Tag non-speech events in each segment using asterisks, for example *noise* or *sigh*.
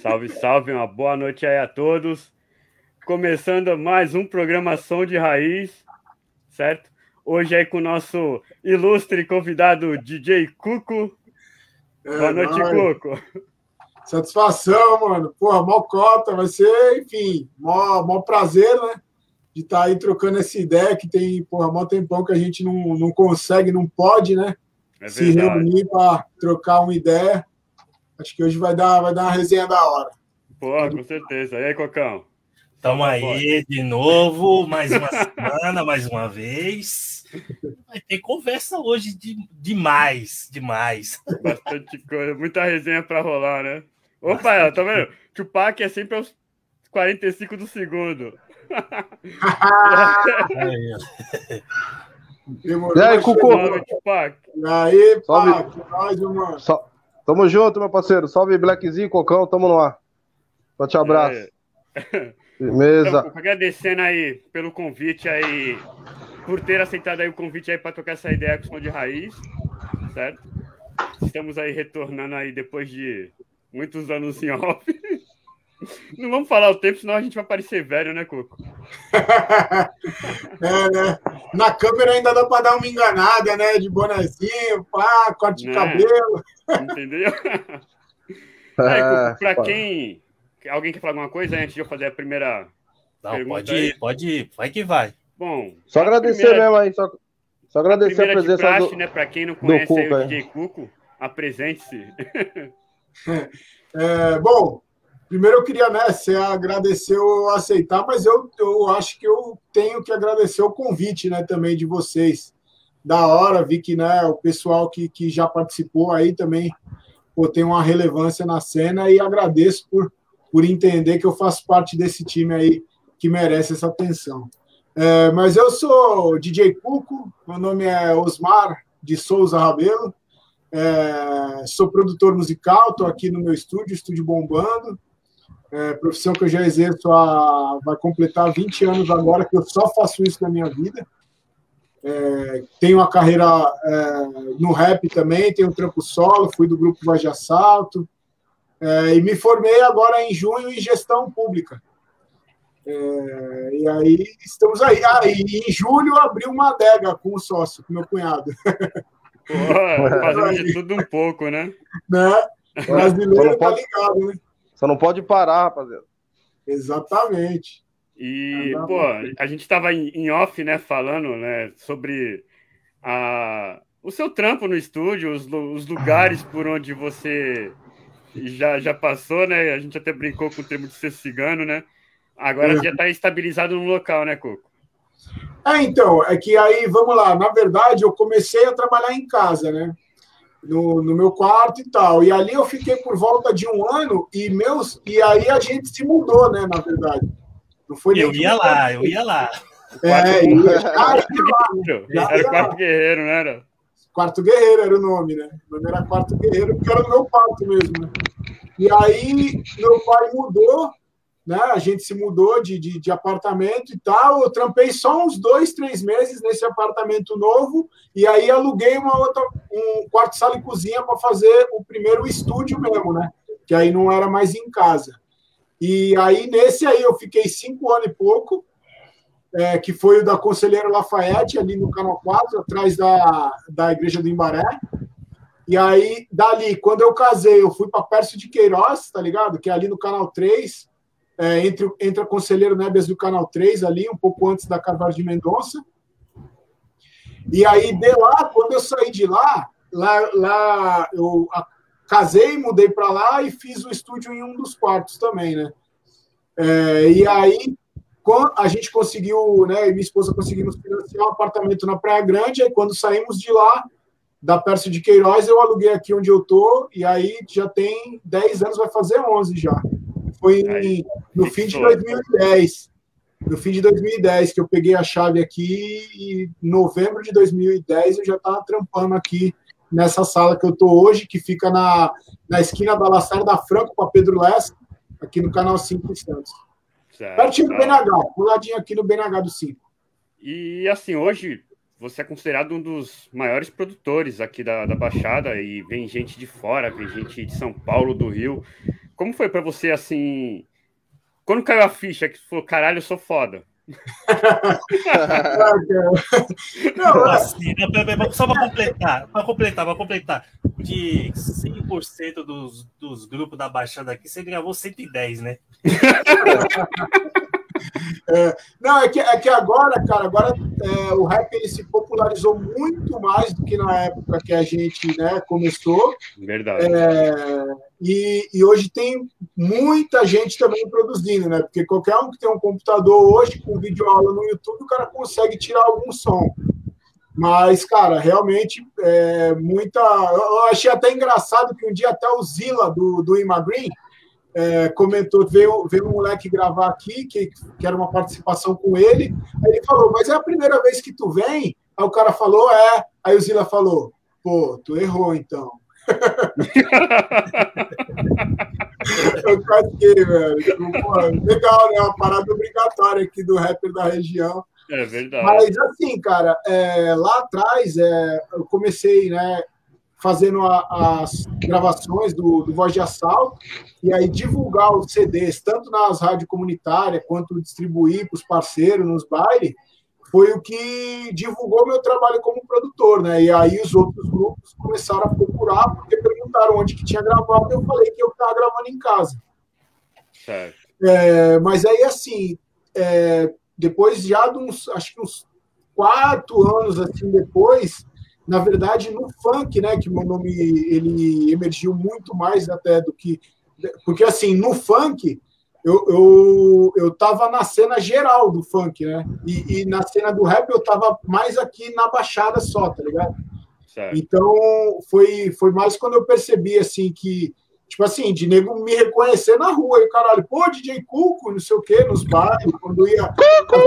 Salve, salve, uma boa noite aí a todos. Começando mais um programação de raiz, certo? Hoje aí com o nosso ilustre convidado DJ Cuco. É, boa noite, nóis. Cuco. Satisfação, mano. Porra, mó cota, vai ser, enfim, mó, mó prazer, né? De estar tá aí trocando essa ideia que tem, porra, mó tempão que a gente não, não consegue, não pode, né? É se reunir para trocar uma ideia. Acho que hoje vai dar, vai dar uma resenha da hora. Pô, com certeza. E aí, Cocão? Estamos aí de novo, mais uma semana, mais uma vez. Vai ter conversa hoje de, demais, demais. Bastante coisa, muita resenha para rolar, né? Opa, ela, tá vendo? Tupac é sempre aos 45 do segundo. *laughs* *laughs* e aí, Cucu? E aí, Pac, nós, mano. Tamo junto, meu parceiro. Salve, Blackzinho, Cocão, tamo no ar. Forte abraço. É. *laughs* Beleza. Então, agradecendo aí pelo convite aí, por ter aceitado aí o convite aí para tocar essa ideia com o som de raiz, certo? Estamos aí retornando aí depois de muitos anos em off. *laughs* Não vamos falar o tempo, senão a gente vai parecer velho, né, Coco? *laughs* é, né? Na câmera ainda dá para dar uma enganada, né? De bonezinho, pá, corte de é. cabelo. Entendeu? *laughs* É, para quem. Alguém quer falar alguma coisa antes de eu fazer a primeira. Não, pode ir, pode ir, vai que vai. Bom. Só agradecer primeira, mesmo aí, só, só agradecer a, a presença praxe, do. né? Para quem não conhece Cuco, o DJ Cuco, apresente-se. *laughs* É, bom, primeiro eu queria né, se agradecer ou aceitar, mas eu, eu acho que eu tenho que agradecer o convite né, também de vocês. Da hora, vi que né, o pessoal que, que já participou aí também pô, tem uma relevância na cena e agradeço por, por entender que eu faço parte desse time aí que merece essa atenção. É, mas eu sou DJ Cuco, meu nome é Osmar de Souza Rabelo, é, sou produtor musical, estou aqui no meu estúdio, estúdio bombando. É, profissão que eu já exerço há, vai completar 20 anos agora, que eu só faço isso na minha vida. É, tenho uma carreira é, no rap também, tenho um trampo solo, fui do grupo Voz de Assalto. É, e me formei agora em junho em gestão pública. É, e aí estamos aí. Ah, e em julho abri uma adega com o sócio, com meu cunhado. Porra, fazendo de *laughs* tudo um pouco, né? Né? Brasileiro tá ligado, né? Só não pode parar, rapaziada. Exatamente. E, pô, a gente estava em off, né, falando, né, sobre a, o seu trampo no estúdio, os, os lugares por onde você já, já passou, né? A gente até brincou com o termo de ser cigano, né? Agora é. já está estabilizado no local, né, Coco? É, então, é que aí, vamos lá, na verdade, eu comecei a trabalhar em casa, né? No, no meu quarto e tal. E ali eu fiquei por volta de um ano e meus e aí a gente se mudou, né? Na verdade. Não foi eu ia lá, eu ia lá. É, e, cara, lá, era Quarto Guerreiro, não era? Quarto Guerreiro era o nome, né? O nome era Quarto Guerreiro, porque era do meu quarto mesmo, né? E aí meu pai mudou né? A gente se mudou de, de, de, apartamento e tal. Eu trampei só uns dois, três meses nesse apartamento novo e aí aluguei uma outra, um quarto, sala e cozinha para fazer o primeiro estúdio mesmo, né? Que aí não era mais em casa. E aí nesse aí eu fiquei cinco anos e pouco, é, que foi o da Conselheiro Lafayette, ali no Canal 4, atrás da, da Igreja do Imbaré. E aí, dali, quando eu casei, eu fui para Pércio de Queiroz, tá ligado? Que é ali no Canal 3 é, entre, entre a Conselheiro Nebias do Canal 3, ali, um pouco antes da Carvalho de Mendonça. E aí, de lá, quando eu saí de lá, lá, lá eu a, casei, mudei para lá e fiz o estúdio em um dos quartos também, né? É, e aí, a gente conseguiu, né, e minha esposa conseguimos financiar um apartamento na Praia Grande, aí quando saímos de lá, da Pércio de Queiroz, eu aluguei aqui onde eu tô, e aí já tem 10 anos, vai fazer 11 já. Foi em, no fim de 2010. No fim de 2010 que eu peguei a chave aqui e em novembro de 2010 eu já estava trampando aqui nessa sala que eu estou hoje, que fica na, na esquina da Lacerda Franco com a Pedro Lessa, aqui no canal 5 Santos. Certo. Pertinho do BNH, puladinho aqui no BNH do 5. E assim, hoje você é considerado um dos maiores produtores aqui da, da Baixada e vem gente de fora, vem gente de São Paulo, do Rio. Como foi para você assim? Quando caiu a ficha que falou, caralho, eu sou foda. *laughs* não, assim, só para completar, para completar, para completar, de 100% dos, dos grupos da Baixada aqui, você gravou 110, né? *laughs* É, não, é que, é que agora, cara, agora é, o rap ele se popularizou muito mais do que na época que a gente né, começou. Verdade. É, e, e, hoje tem muita gente também produzindo, né? Porque qualquer um que tem um computador hoje com vídeo aula no YouTube, o cara consegue tirar algum som. Mas, cara, realmente é muita. Eu achei até engraçado que um dia até o Zila do, do Imagrin é, comentou, veio, veio um moleque gravar aqui, que, que era uma participação com ele. Aí ele falou, mas é a primeira vez que tu vem? Aí o cara falou, é. Aí o Zila falou, pô, tu errou então. *laughs* eu casquei, velho. Tipo, pô, legal, né? Uma parada obrigatória aqui do rapper da região. É verdade. Mas assim, cara, é, lá atrás é, eu comecei, né? Fazendo a, as gravações do, do, Voz de Assalto e aí divulgar os CDs, tanto nas rádios comunitárias quanto distribuir para os parceiros nos bailes, foi o que divulgou meu trabalho como produtor, né? E aí os outros grupos começaram a procurar, porque perguntaram onde que tinha gravado, eu falei que eu estava gravando em casa. Certo. É, mas aí, assim, é, depois já de uns, acho que uns quatro anos assim depois, na verdade, no funk, né, que meu nome ele emergiu muito mais até do que. Porque, assim, no funk, eu, eu, eu tava na cena geral do funk, né? E, e na cena do rap eu tava mais aqui na Baixada só, tá ligado? Certo. Então, foi, foi mais quando eu percebi, assim, que Tipo assim, de nego me reconhecer na rua. E caralho, pô, DJ Cuco, não sei o quê, nos bares, quando ia.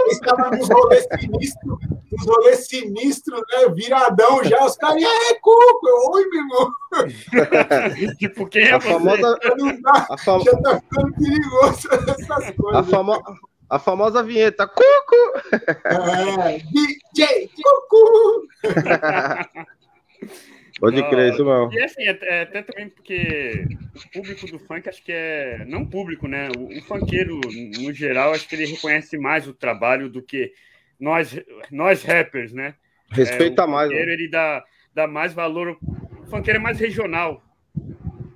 Estava nos rolês sinistros, nos rolês sinistros, né? Viradão já, os caras, é, Cuco, oi, meu irmão. *laughs* tipo, quem é a você? Famosa... Dá, a fam... Já tá ficando perigoso essas coisas. A, famo... a famosa vinheta, Cuco! É, DJ Cuco! *laughs* Pode crer, isso não. E assim, é, até também porque o público do funk, acho que é. Não público, né? O, o funkeiro, no geral, acho que ele reconhece mais o trabalho do que nós, nós rappers, né? Respeita é, o mais. O funkeiro, né? ele dá, dá mais valor. O funkeiro é mais regional.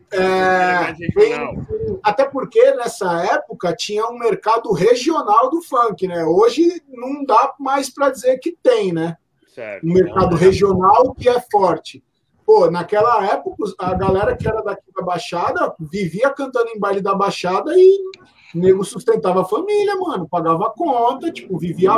É, é mais regional. Tem, até porque nessa época tinha um mercado regional do funk, né? Hoje não dá mais para dizer que tem, né? Certo. Um mercado regional que é forte. Pô, naquela época, a galera que era daqui da Baixada vivia cantando em baile da Baixada e o nego sustentava a família, mano, pagava a conta, tipo, vivia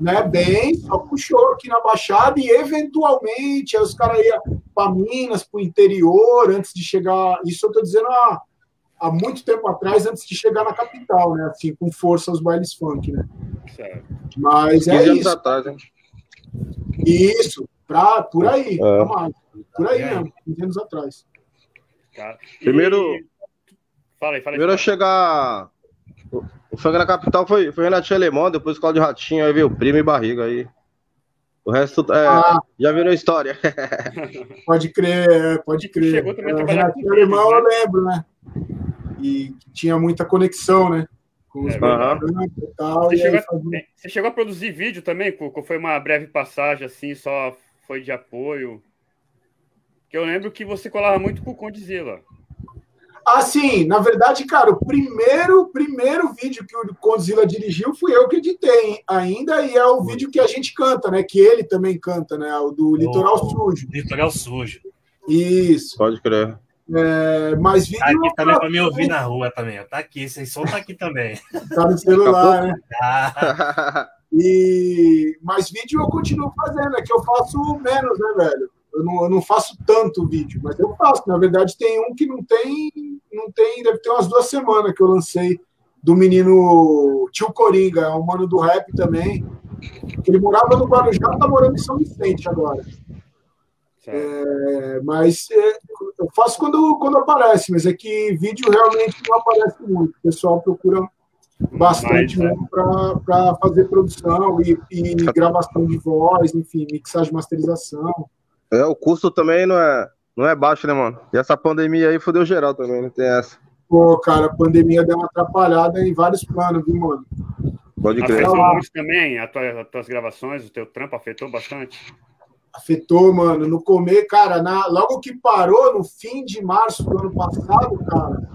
né, bem, só puxou aqui na Baixada e eventualmente aí os caras iam para Minas, para o interior, antes de chegar. Isso eu tô dizendo há, há muito tempo atrás, antes de chegar na capital, né? Assim, com força os bailes funk, né? Certo. Mas é isso. Atrás, hein? Isso, pra, por aí, é. Por aí mesmo, 15 anos atrás. Primeiro. E... Fala aí, fala aí. Primeiro a chegar. O funk na capital foi, foi Renatinho Alemão, depois Cláudio Ratinho, aí veio o primo e barriga aí. O resto é, ah, já virou história. *laughs* pode crer, pode crer. Chegou também a é, Renatinho Alemão, né? eu lembro, né? E tinha muita conexão, né? Com os é, e tal. Você, e chegou a, você chegou a produzir vídeo também, Cuco? Foi uma breve passagem, assim, só foi de apoio? Que eu lembro que você colava muito com o Condzilla. Ah, sim. Na verdade, cara, o primeiro, primeiro vídeo que o Condzilla dirigiu fui eu que editei ainda, e é o vídeo que a gente canta, né? Que ele também canta, né? O do Litoral o... Sujo. Litoral Sujo. Isso. Pode crer. É, mas vídeo. Tá aqui também para me ouvir na rua também. Tá aqui, esse som tá aqui também. Tá no celular, né? *laughs* Ah. *laughs* E... Mas vídeo eu continuo fazendo, é que eu faço menos, né, velho? Eu não, eu não faço tanto vídeo, mas eu faço. Na verdade, tem um que não tem, não tem, deve ter umas duas semanas que eu lancei do menino Tio Coringa, é um mano do rap também. Ele morava no Guarujá, tá morando em São Vicente agora. É, mas é, eu faço quando, quando aparece, mas é que vídeo realmente não aparece muito. O pessoal procura bastante né? para fazer produção e, e gravação de voz, enfim, mixagem, masterização. É, o custo também não é, não é baixo, né, mano? E essa pandemia aí fodeu geral também, não tem essa. Pô, cara, a pandemia deu uma atrapalhada em vários planos, viu, mano? Pode crer. Afetou muito também as tuas, as tuas gravações, o teu trampo afetou bastante? Afetou, mano. No comer, cara, na, logo que parou, no fim de março do ano passado, cara,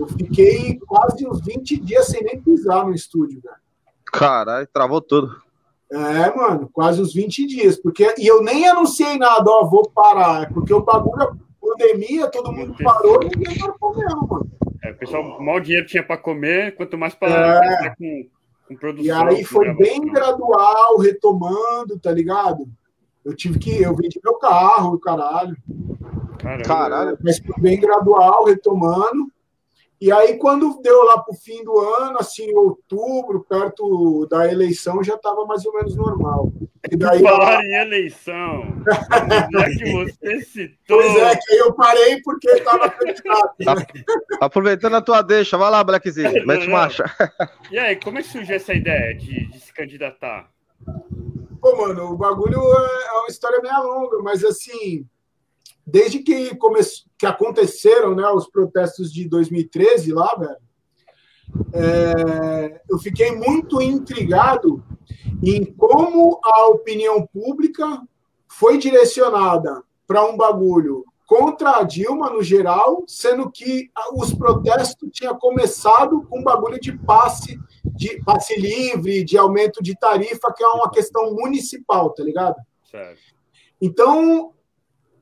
eu fiquei quase uns 20 dias sem nem pisar no estúdio, cara. Caralho, travou tudo. É, mano, quase uns 20 dias. Porque, e eu nem anunciei nada, ó, vou parar. Porque o bagulho, pandemia, todo mundo parou e ninguém parou comendo, mano. É, o pessoal, mal dinheiro tinha para comer, quanto mais para é. com, com produção. E aí foi bem gradual, retomando, tá ligado? Eu tive que. Eu vendi meu carro, caralho. Caralho. caralho. Mas foi bem gradual, retomando. E aí, quando deu lá para o fim do ano, assim, outubro, perto da eleição, já estava mais ou menos normal. E daí, Falar em eleição, *laughs* já que você citou. Pois é, que eu parei porque estava candidato. Tá, aproveitando a tua deixa, vai lá, Blackzinho, mete marcha. E aí, como é que surgiu essa ideia de, de se candidatar? Pô, mano, o bagulho é, é uma história meio longa, mas assim, desde que, come... que aconteceram né, os protestos de 2013 lá, velho, é... eu fiquei muito intrigado em como a opinião pública foi direcionada para um bagulho contra a Dilma no geral, sendo que os protestos tinham começado com um bagulho de passe, de passe livre, de aumento de tarifa, que é uma questão municipal, tá ligado? Certo. Então,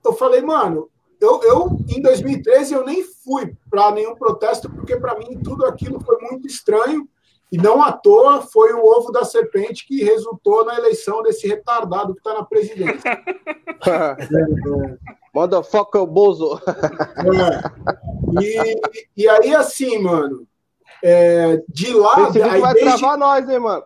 eu falei, mano, eu, eu em 2013 eu nem fui para nenhum protesto, porque para mim tudo aquilo foi muito estranho. E não à toa foi o ovo da serpente que resultou na eleição desse retardado que está na presidência. *laughs* Motherfucker Bozo. *laughs* É. E, e aí, assim, mano, é, de lá. Esse aí vai desde... travar nós, hein, mano?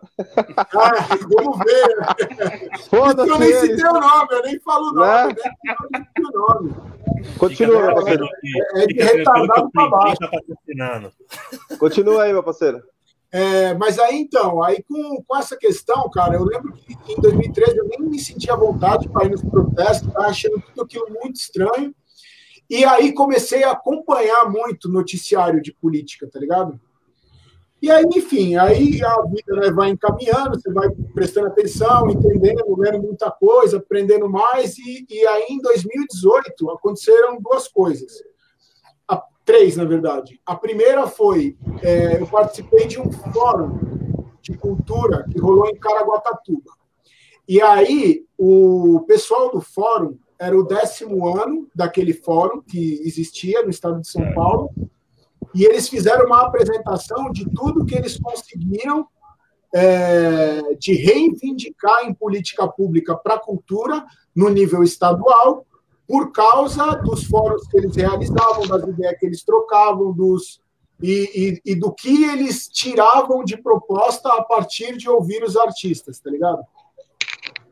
Ah, vamos ver. Foda-se. Eu nem citei o nome, eu nem falo o nome, né? o nome. Continua, meu parceiro. É de retardado para baixo. Continua aí, meu parceiro. É, mas aí então, aí com, com essa questão, cara, eu lembro que em 2013 eu nem me sentia à vontade para ir nos protestos, tava achando tudo aquilo muito estranho. E aí comecei a acompanhar muito noticiário de política, tá ligado? E aí, enfim, aí a vida né, vai encaminhando, você vai prestando atenção, entendendo, lendo muita coisa, aprendendo mais. E, e aí, em 2018, aconteceram duas coisas três, na verdade. A primeira foi, é, eu participei de um fórum de cultura que rolou em Caraguatatuba. E aí, o pessoal do fórum era o décimo ano daquele fórum que existia no estado de São Paulo, e eles fizeram uma apresentação de tudo que eles conseguiram é, de reivindicar em política pública para a cultura no nível estadual por causa dos fóruns que eles realizavam, das ideias que eles trocavam, dos e, e, e, do que eles tiravam de proposta a partir de ouvir os artistas, tá ligado?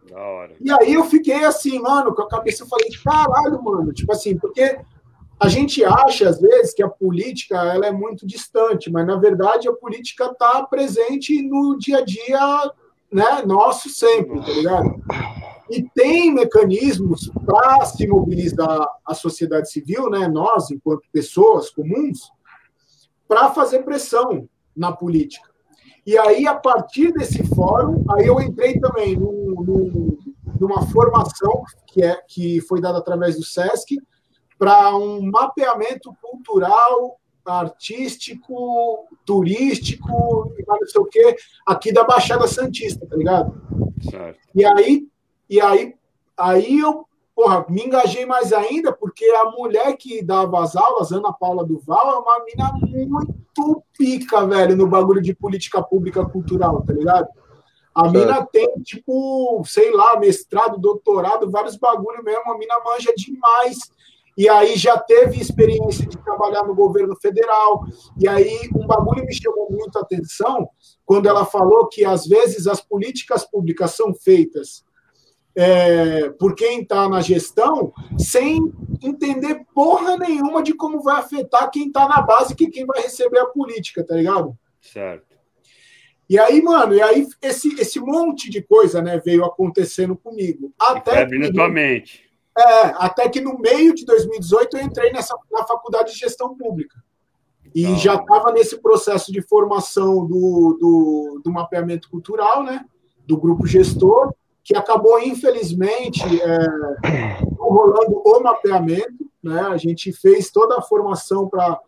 Da hora. E aí eu fiquei assim, mano, com a cabeça, eu falei, caralho, mano, tipo assim, porque a gente acha, às vezes, que a política ela é muito distante, mas, na verdade, a política está presente no dia a dia né, nosso sempre, tá ligado? E tem mecanismos para se mobilizar a sociedade civil, né, nós, enquanto pessoas comuns, para fazer pressão na política. E aí, a partir desse fórum, aí eu entrei também num, num, numa formação que, é, que foi dada através do SESC para um mapeamento cultural, artístico, turístico, não sei o quê, aqui da Baixada Santista, tá ligado? Certo. E aí e aí, aí eu porra, me engajei mais ainda, porque a mulher que dava as aulas, Ana Paula Duval, é uma mina muito pica, velho, no bagulho de política pública cultural, tá ligado? A mina tem, tipo, sei lá, mestrado, doutorado, vários bagulho mesmo, a mina manja demais. E aí já teve experiência de trabalhar no governo federal. E aí um bagulho me chamou muito a atenção quando ela falou que às vezes as políticas públicas são feitas é, por quem está na gestão sem entender porra nenhuma de como vai afetar quem está na base e quem vai receber a política, tá ligado? Certo. E aí, mano, e aí esse, esse monte de coisa né, veio acontecendo comigo. Até que, na tua mente. É, até que no meio de 2018 eu entrei nessa, na faculdade de gestão pública. E ah. já estava nesse processo de formação do, do, do, mapeamento cultural, né? Do grupo gestor, que acabou, infelizmente, é, rolando o mapeamento, né? A gente fez toda a formação para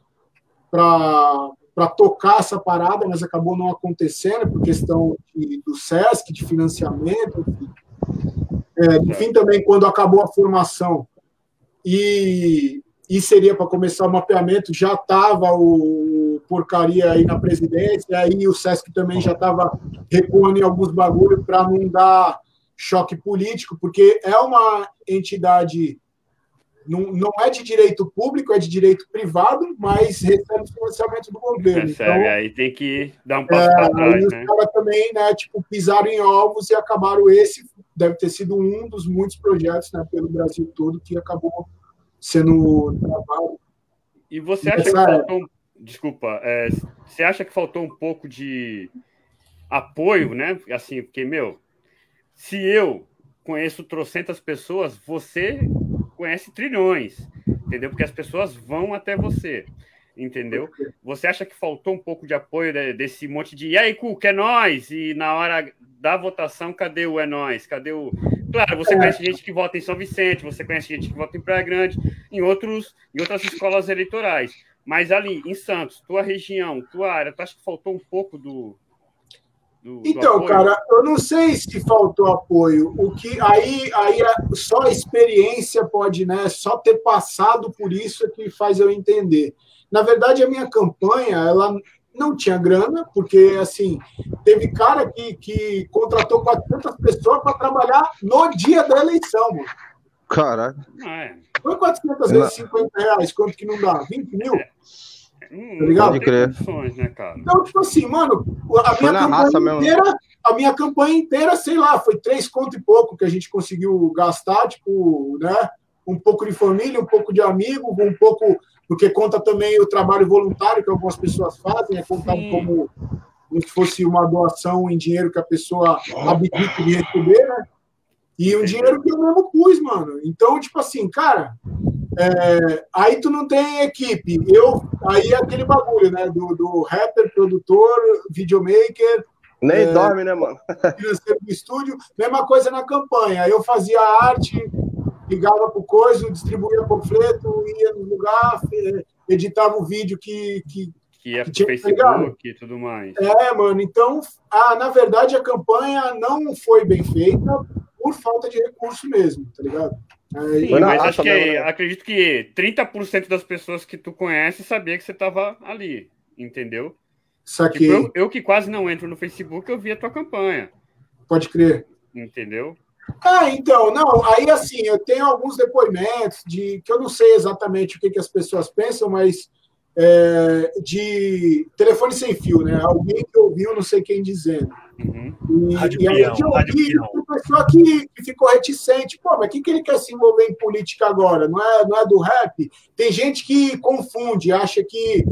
para tocar essa parada, mas acabou não acontecendo por questão de, do SESC, de financiamento. Enfim. É, enfim, também quando acabou a formação e, e seria para começar o mapeamento, já estava o porcaria aí na presidência, aí o SESC também já estava recuando em alguns bagulhos para não dar choque político, porque é uma entidade não, não é de direito público, é de direito privado, mas recebe financiamento do governo. Recebe, então, aí tem que dar um passo é, para trás. Né? Os caras também, né, tipo, pisaram em ovos e acabaram esse, deve ter sido um dos muitos projetos né, pelo Brasil todo que acabou sendo travado. E você acha que faltou, desculpa, é, você acha que faltou um pouco de apoio, né? Assim, porque, meu, se eu conheço trocentas pessoas, você conhece trilhões, entendeu? Porque as pessoas vão até você, entendeu? Você acha que faltou um pouco de apoio desse monte de e aí, Cuca, é nós? E na hora da votação, cadê o é nós? Cadê o. Claro, você conhece gente que vota em São Vicente, você conhece gente que vota em Praia Grande, em, outros, em outras escolas eleitorais. Mas ali, em Santos, tua região, tua área, tu acha que faltou um pouco do, do, então, do cara, eu não sei se faltou apoio. O que aí, aí só a experiência pode, né? Só ter passado por isso é que faz eu entender. Na verdade, a minha campanha, ela não tinha grana, porque assim teve cara que, que contratou 400 pessoas para trabalhar no dia da eleição, mano. Caralho. Foi 400 vezes 50 reais, quanto que não dá? 20 mil? É. Tá ligado? Condições, né, cara? Então, tipo assim, mano, a minha campanha inteira, a minha campanha inteira, sei lá, foi três conto e pouco que a gente conseguiu gastar, tipo, né? Um pouco de família, um pouco de amigo, um pouco, porque conta também o trabalho voluntário que algumas pessoas fazem, é contado como, como se fosse uma doação em dinheiro que a pessoa abdica de receber, né? E um dinheiro que eu mesmo pus, mano. Então, tipo assim, cara, é, aí tu não tem equipe. Eu, aí é aquele bagulho, né? Do, do rapper, produtor, videomaker. Nem é, dorme, né, mano? *laughs* Financeiro do estúdio. Mesma coisa na campanha. Eu fazia arte, ligava pro coisa, distribuía panfleto, ia no lugar, editava o vídeo que, que, que ia pro Facebook e tudo mais. É, mano. Então, ah, na verdade, a campanha não foi bem feita por falta de recurso mesmo, tá ligado? Sim, mas acho que, né? acredito que 30% das pessoas que tu conhece sabia que você estava ali, entendeu? Saquei. Tipo, eu, eu, que quase não entro no Facebook, eu vi a tua campanha. Pode crer. Entendeu? Ah, então, não, aí assim, eu tenho alguns depoimentos de que eu não sei exatamente o que, que as pessoas pensam, mas é, de telefone sem fio, né? Alguém que ouviu, não sei quem dizendo. Uhum. E, rádio e aí eu ouvi uma pessoa que, que, ficou reticente. Pô, mas o que, que ele quer se envolver em política agora? Não é, não é do rap? Tem gente que confunde, acha que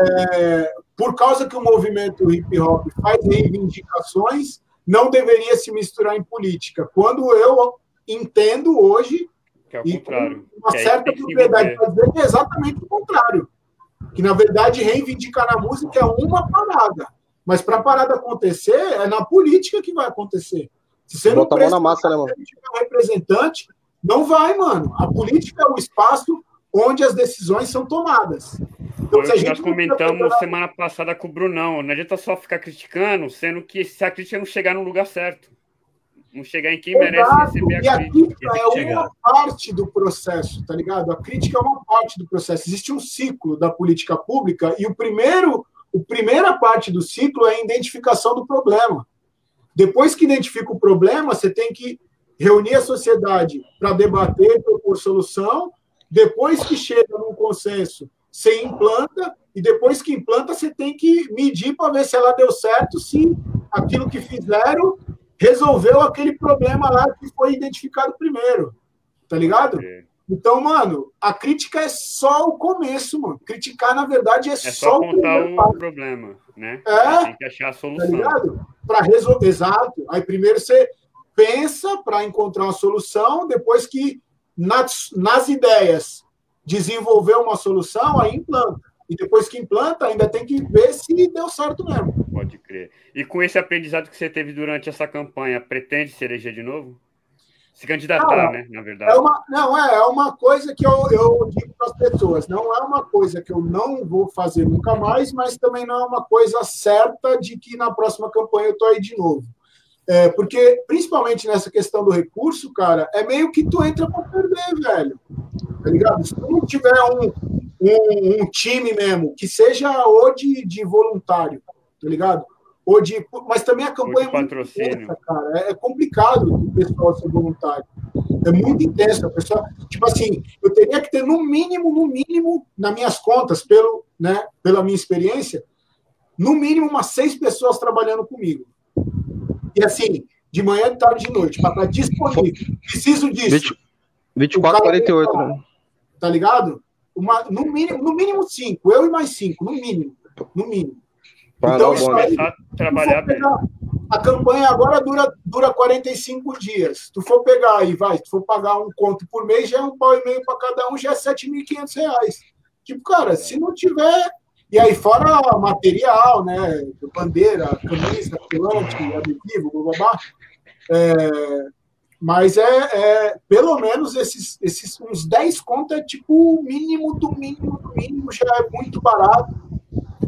é, por causa que o movimento hip hop faz reivindicações, não deveria se misturar em política. Quando eu entendo hoje, que é o contrário. uma certa propriedade para dizer que é exatamente o contrário que na verdade reivindicar na música é uma parada. Mas para a parada acontecer, é na política que vai acontecer. Se você não presta na massa, né, mano? representante, não vai, mano. A política é o espaço onde as decisões são tomadas. Então, Foi nós comentamos semana passada com o Brunão. Não adianta só ficar criticando, sendo que se a crítica não chegar no lugar certo não chegar em quem merece receber a e a crítica. é uma parte do processo, tá ligado? A crítica é uma parte do processo. Existe um ciclo da política pública e o primeiro, a primeira parte do ciclo é a identificação do problema. Depois que identifica o problema, você tem que reunir a sociedade para debater, propor solução. Depois que chega num consenso, você implanta e depois que implanta, você tem que medir para ver se ela deu certo, se aquilo que fizeram resolveu aquele problema lá que foi identificado primeiro. Tá ligado? É. Então, mano, a crítica é só o começo, mano. Criticar, na verdade, é, é só, só o, o problema, né? É. Tem que achar a solução. Tá ligado? Para resolver. Exato. Aí primeiro você pensa para encontrar uma solução, depois que nas, nas ideias desenvolver uma solução, aí implanta. E depois que implanta, ainda tem que ver se deu certo mesmo. Pode crer. E com esse aprendizado que você teve durante essa campanha, pretende ser eleger de novo? Se candidatar, né? Na verdade. É uma, não, é, é uma coisa que eu, eu digo para as pessoas. Não é uma coisa que eu não vou fazer nunca mais, mas também não é uma coisa certa de que na próxima campanha eu estou aí de novo. É, porque, principalmente nessa questão do recurso, cara, é meio que tu entra para perder, velho. Tá ligado? Se tu não tiver um, um, um time mesmo, que seja ou de, de voluntário, tá ligado? Ou de, mas também a campanha é muito intensa, cara. É, é complicado o pessoal ser voluntário. É muito intenso. A pessoa, tipo assim, eu teria que ter no mínimo, no mínimo, nas minhas contas, pelo, né, pela minha experiência, no mínimo umas seis pessoas trabalhando comigo. E assim, de manhã, de tarde, de noite, para estar disponível. Preciso disso. 24, 48, tá, né? Tá ligado? Uma, no, mínimo, no mínimo cinco, eu e mais cinco, no mínimo. No mínimo. Então, isso aí, trabalhar pegar, a campanha agora dura, dura 45 dias. Se tu for pegar aí, vai, se tu for pagar um conto por mês, já é um pau e meio para cada um, já é 7.500 reais. Tipo, cara, se não tiver e aí, fora material, né? Bandeira, camisa, filante, adesivo, blá, blá, blá. É, mas é, é, pelo menos esses, esses uns 10 contas é tipo o mínimo do mínimo do mínimo, já é muito barato,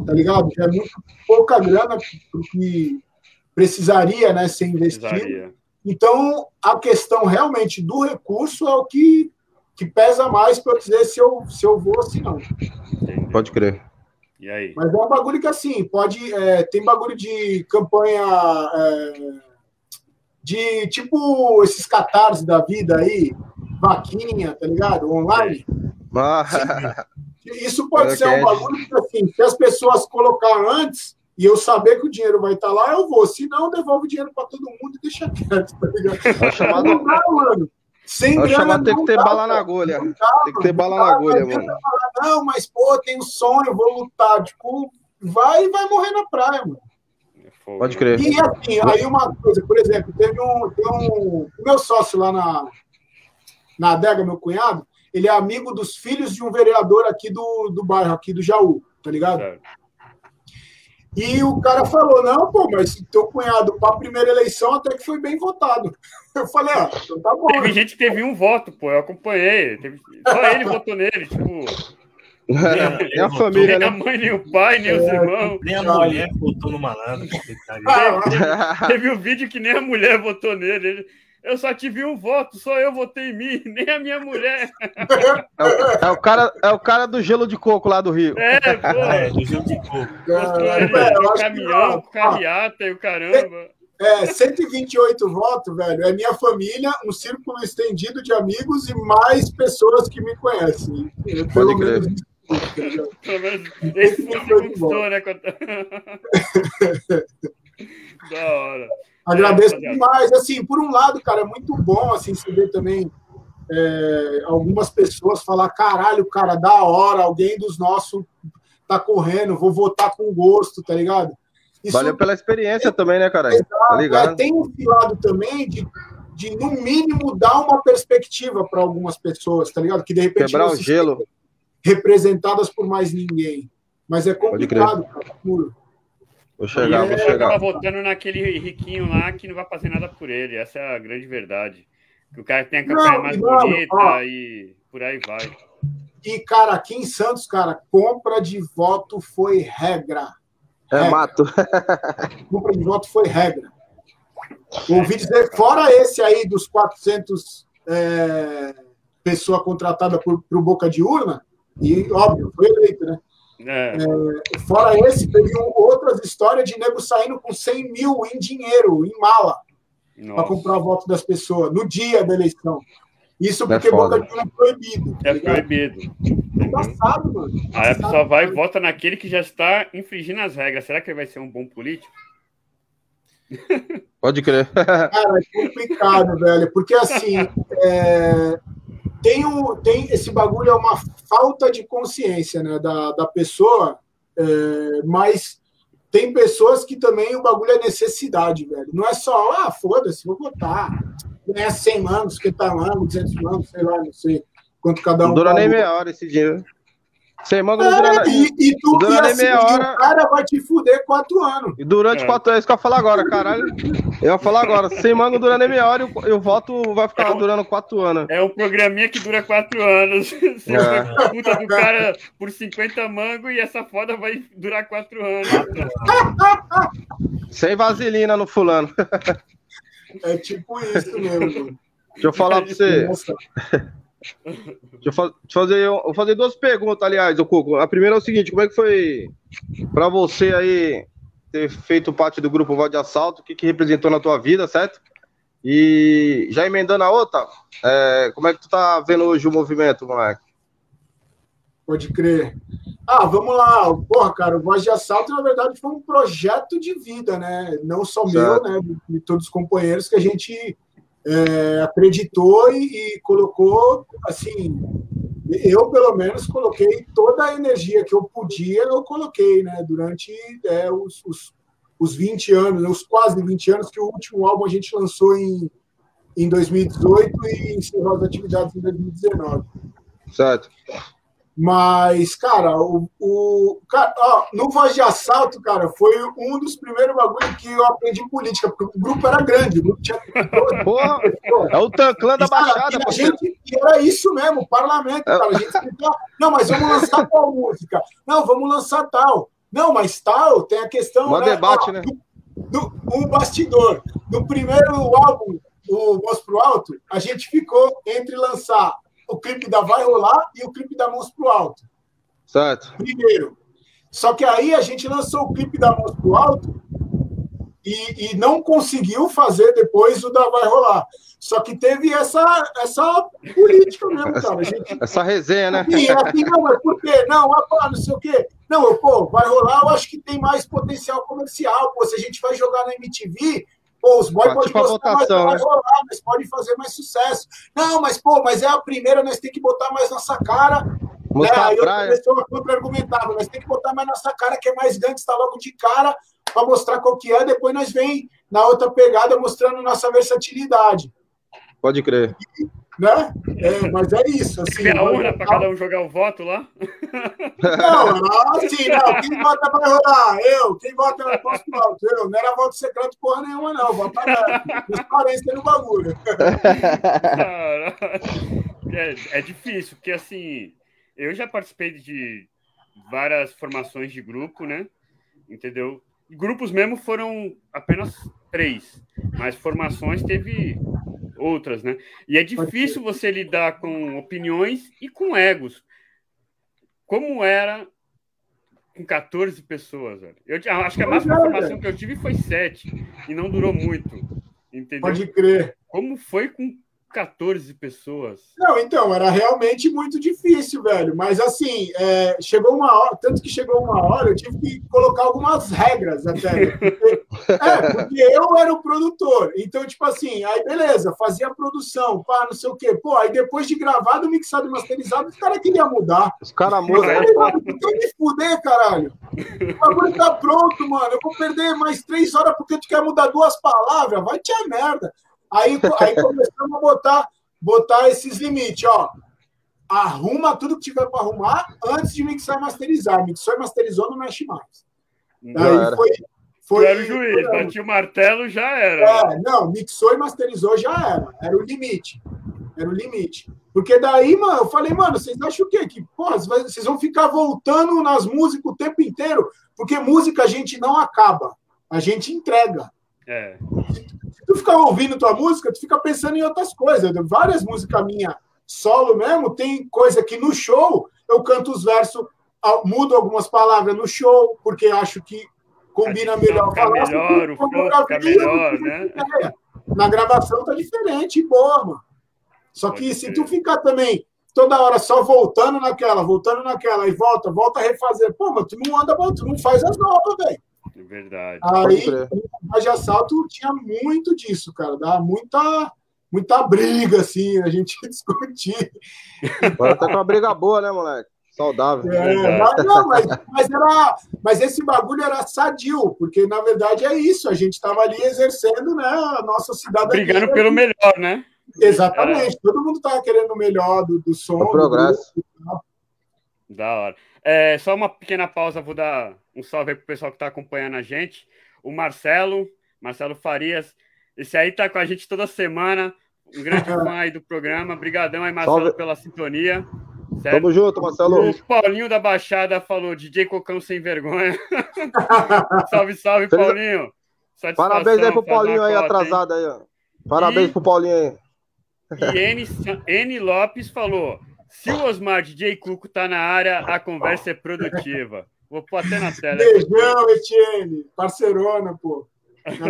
tá ligado? Já é muito pouca grana que precisaria né, ser investido. Precisaria. Então, a questão realmente do recurso é o que, que pesa mais para dizer se eu, se eu vou ou se não. Pode crer. E aí? Mas é um bagulho que, assim, pode. É, tem bagulho de campanha. É, de tipo esses catarses da vida aí, vaquinha, tá ligado? Online. Ah. *laughs* Isso pode ser um bagulho que, assim, se as pessoas colocar antes e eu saber que o dinheiro vai estar tá lá, eu vou. Se não, devolve o dinheiro para todo mundo e deixa quieto, tá ligado? É chamado... Não dá, mano. Sem grana, chamar, tem que ter dá, bala na agulha. Dá, tem que ter bala na agulha, mano. não, mas, pô, tem um sonho, vou lutar. Tipo, vai e vai morrer na praia, mano. É Pode crer. E assim, aí uma coisa, por exemplo, teve um. Tem um o meu sócio lá na, na adega, meu cunhado, ele é amigo dos filhos de um vereador aqui do, do bairro, aqui do Jaú, tá ligado? Certo. E o cara falou: não, pô, mas teu cunhado, para a primeira eleição, até que foi bem votado. *laughs* Eu falei: ah, então tá bom. Teve né? gente que teve um voto, pô, eu acompanhei. Teve... Só ele votou nele, tipo. Nem a família, nem né? a mãe, nem o pai, nem é, os irmãos. Nem a mulher votou no malandro. Ah, *laughs* teve, teve um vídeo que nem a mulher votou nele. Ele, eu só tive um voto, só eu votei em mim, *laughs* nem a minha mulher. É o, é o, cara, é o cara do gelo de coco lá do Rio. É, pô. *laughs* É, do gelo de coco. É, caminhão, que... carreata e o caramba. É, 128 votos, velho. É minha família, um círculo estendido de amigos e mais pessoas que me conhecem. Pelo Pode menos Pelo menos esse foi né? *laughs* da hora. *laughs* Agradeço é, demais. Assim, por um lado, cara, é muito bom assim, você ver também é, algumas pessoas falar: caralho, cara, da hora, alguém dos nossos tá correndo, vou votar com gosto, tá ligado? Isso, Valeu pela experiência também, né, cara? Tá ligado? É, tem esse lado também de, de, no mínimo, dar uma perspectiva para algumas pessoas, tá ligado? Que de repente Quebrar o gelo. representadas por mais ninguém. Mas é complicado, cara, puro. Vou chegar, e vou chegar. Tava votando naquele riquinho lá que não vai fazer nada por ele. Essa é a grande verdade. Que o cara tem a campanha não, mais não, bonita ó, e por aí vai. E, cara, aqui em Santos, cara, compra de voto foi regra. É regra. mato. *laughs* compra de voto foi regra. Ouvi dizer, fora esse aí dos 400 é, pessoa contratada por, por Boca de Urna, e óbvio, foi eleito, né? É. É, fora esse, teve outras histórias de nego saindo com 100 mil em dinheiro, em mala, para comprar o voto das pessoas, no dia da eleição. Isso é porque é Boca de é proibido. Tá é proibido. É passado, mano. Aí a pessoa vai e vota naquele que já está infringindo as regras. Será que ele vai ser um bom político? Pode crer. Cara, é complicado, velho. Porque assim, *laughs* é, tem, o, tem esse bagulho é uma falta de consciência né, da, da pessoa, é, mas tem pessoas que também o bagulho é necessidade, velho. Não é só, ah, foda-se, vou votar. Ganhar 100 mangos, 50 mangos, 200 mangos, sei lá, não sei quanto cada um. Não dura nem meia hora esse dia. Sem manga não dura, é, e, e tu dura nem assim, meia hora. O cara vai te fuder quatro anos. E durante é. quatro anos, isso que eu ia falar agora, caralho. Eu ia falar agora, sem manga não dura nem meia hora e o voto vai ficar é um, durando quatro anos. É um programinha que dura quatro anos. *laughs* Você é. puta do cara por 50 mangos e essa foda vai durar quatro anos. sem vaselina no fulano. É tipo isso mesmo. Deixa eu falar pra você. Deixa eu fazer, vou fazer duas perguntas, aliás, o Coco. A primeira é o seguinte: como é que foi para você aí ter feito parte do grupo Voz de Assalto? O que, que representou na tua vida, certo? E já emendando a outra, é, como é que tu tá vendo hoje o movimento, moleque? Pode crer. Ah, vamos lá. Porra, cara, o Voz de Assalto, na verdade, foi um projeto de vida, né? Não só certo. meu, né? De todos os companheiros que a gente é, acreditou e, e, colocou, assim, eu pelo menos coloquei toda a energia que eu podia, eu coloquei, né, durante é, os, os, os 20 anos, os quase 20 anos, que o último álbum a gente lançou em, em 2018 e encerrou as atividades em 2019. Certo. Mas, cara, o, o cara, ó, no Voz de Assalto, cara, foi um dos primeiros bagulhos que eu aprendi política, porque o grupo era grande, o grupo tinha. *laughs* Porra, é o Tanclã da Baixada, a gente, era isso mesmo, o parlamento, cara. A gente não, mas vamos lançar tal música. Não, vamos lançar tal. Não, mas tal, tem a questão. Um né, debate, ó, né? Do, do, um bastidor. No primeiro álbum, o Voz Pro Alto, a gente ficou entre lançar o clipe da Vai Rolar e o clipe da Mãos Pro Alto. Certo. Primeiro. Só que aí a gente lançou o clipe da Mãos Pro Alto e, e, não conseguiu fazer depois o da Vai Rolar. Só que teve essa, essa política mesmo, cara. Gente, essa resenha, né? Assim, assim, não, mas por quê? Não, ah, não sei o quê. Não, eu, pô, vai rolar, eu acho que tem mais potencial comercial. Pô, se a gente vai jogar na MTV, Pô, os boys podem gostar votação, mais, né? rolar, mas podem fazer mais sucesso. Não, mas, pô, mas é a primeira, nós tem que botar mais nossa cara. Né? Aí a pessoa contra-argumentava, nós tem que botar mais nossa cara, que é mais grande, está logo de cara, para mostrar qual que é, depois nós vem na outra pegada mostrando nossa versatilidade. Pode crer. E, né? É, mas é isso. Assim, a urna para cada um jogar o voto lá? Não, assim, não. Quem vota vai rolar? Eu. Quem vota no posto alto? Eu. Não era voto secreto porra nenhuma, não. Vota transparência no bagulho. É, é difícil, porque assim, eu já participei de várias formações de grupo, né? Entendeu? Grupos mesmo foram apenas três, mas formações teve outras, né? E é difícil você lidar com opiniões e com egos. Como era com 14 pessoas, velho. Eu acho que a máxima formação que eu tive foi 7 e não durou muito. Entendeu? Pode crer. Como foi com 14 pessoas. Não, então, era realmente muito difícil, velho. Mas assim, é, chegou uma hora, tanto que chegou uma hora, eu tive que colocar algumas regras até. Porque, é, porque eu era o produtor. Então, tipo assim, aí beleza, fazia a produção, pá, não sei o quê. Pô, aí depois de gravado, mixado e masterizado, os caras queriam mudar. Os caras mudam. Né? Tem que fuder, caralho. O bagulho tá pronto, mano. Eu vou perder mais três horas porque tu quer mudar duas palavras. Vai te a merda. Aí, aí começamos a botar, botar esses limites, ó. Arruma tudo que tiver para arrumar antes de mixar e masterizar. Mixou e masterizou, não mexe mais. Aí foi. foi era o juiz, batia o martelo, já era. É, não, mixou e masterizou, já era. Era o limite. Era o limite. Porque daí, mano, eu falei, mano, vocês acham o quê? Que, porra, vocês vão ficar voltando nas músicas o tempo inteiro? Porque música a gente não acaba, a gente entrega. É tu fica ouvindo tua música, tu fica pensando em outras coisas. Várias músicas minha solo mesmo, tem coisa que no show eu canto os versos, mudo algumas palavras no show, porque acho que combina melhor falar. Melhor, o flow fica melhor, né? Na gravação tá diferente, boa, mano. Só que se tu ficar também toda hora só voltando naquela, voltando naquela, e volta, volta a refazer, pô, mas tu não anda, tu não faz as novas, velho. Verdade. Aí, o de assalto tinha muito disso, cara. Dá muita, muita briga, assim, a gente *laughs* discutir. Agora tá com uma briga boa, né, moleque? Saudável. É, mas, não, mas, mas, era, mas esse bagulho era sadio, porque na verdade é isso, a gente estava ali exercendo né, a nossa cidadania. Brigando pelo melhor, né? Exatamente, é. todo mundo estava querendo o melhor do, do som. O progresso. Do, Da hora. É, só uma pequena pausa, vou dar um salve aí pro pessoal que tá acompanhando a gente. O Marcelo, Marcelo Farias, esse aí tá com a gente toda semana, um grande *laughs* fã aí do programa. Obrigadão aí, Marcelo, salve. pela sintonia. Certo? Tamo junto, Marcelo. O Paulinho da Baixada falou, DJ Cocão sem vergonha. *laughs* salve, salve, Paulinho. Satisfação, Parabéns aí pro Paulinho aí, atrasado aí, ó. Parabéns e... pro Paulinho aí. E N, N Lopes falou: se o Osmar DJ Cuco tá na área, a conversa é produtiva. Vou pôr até na tela. Beijão, Etienne. Parceirona, pô.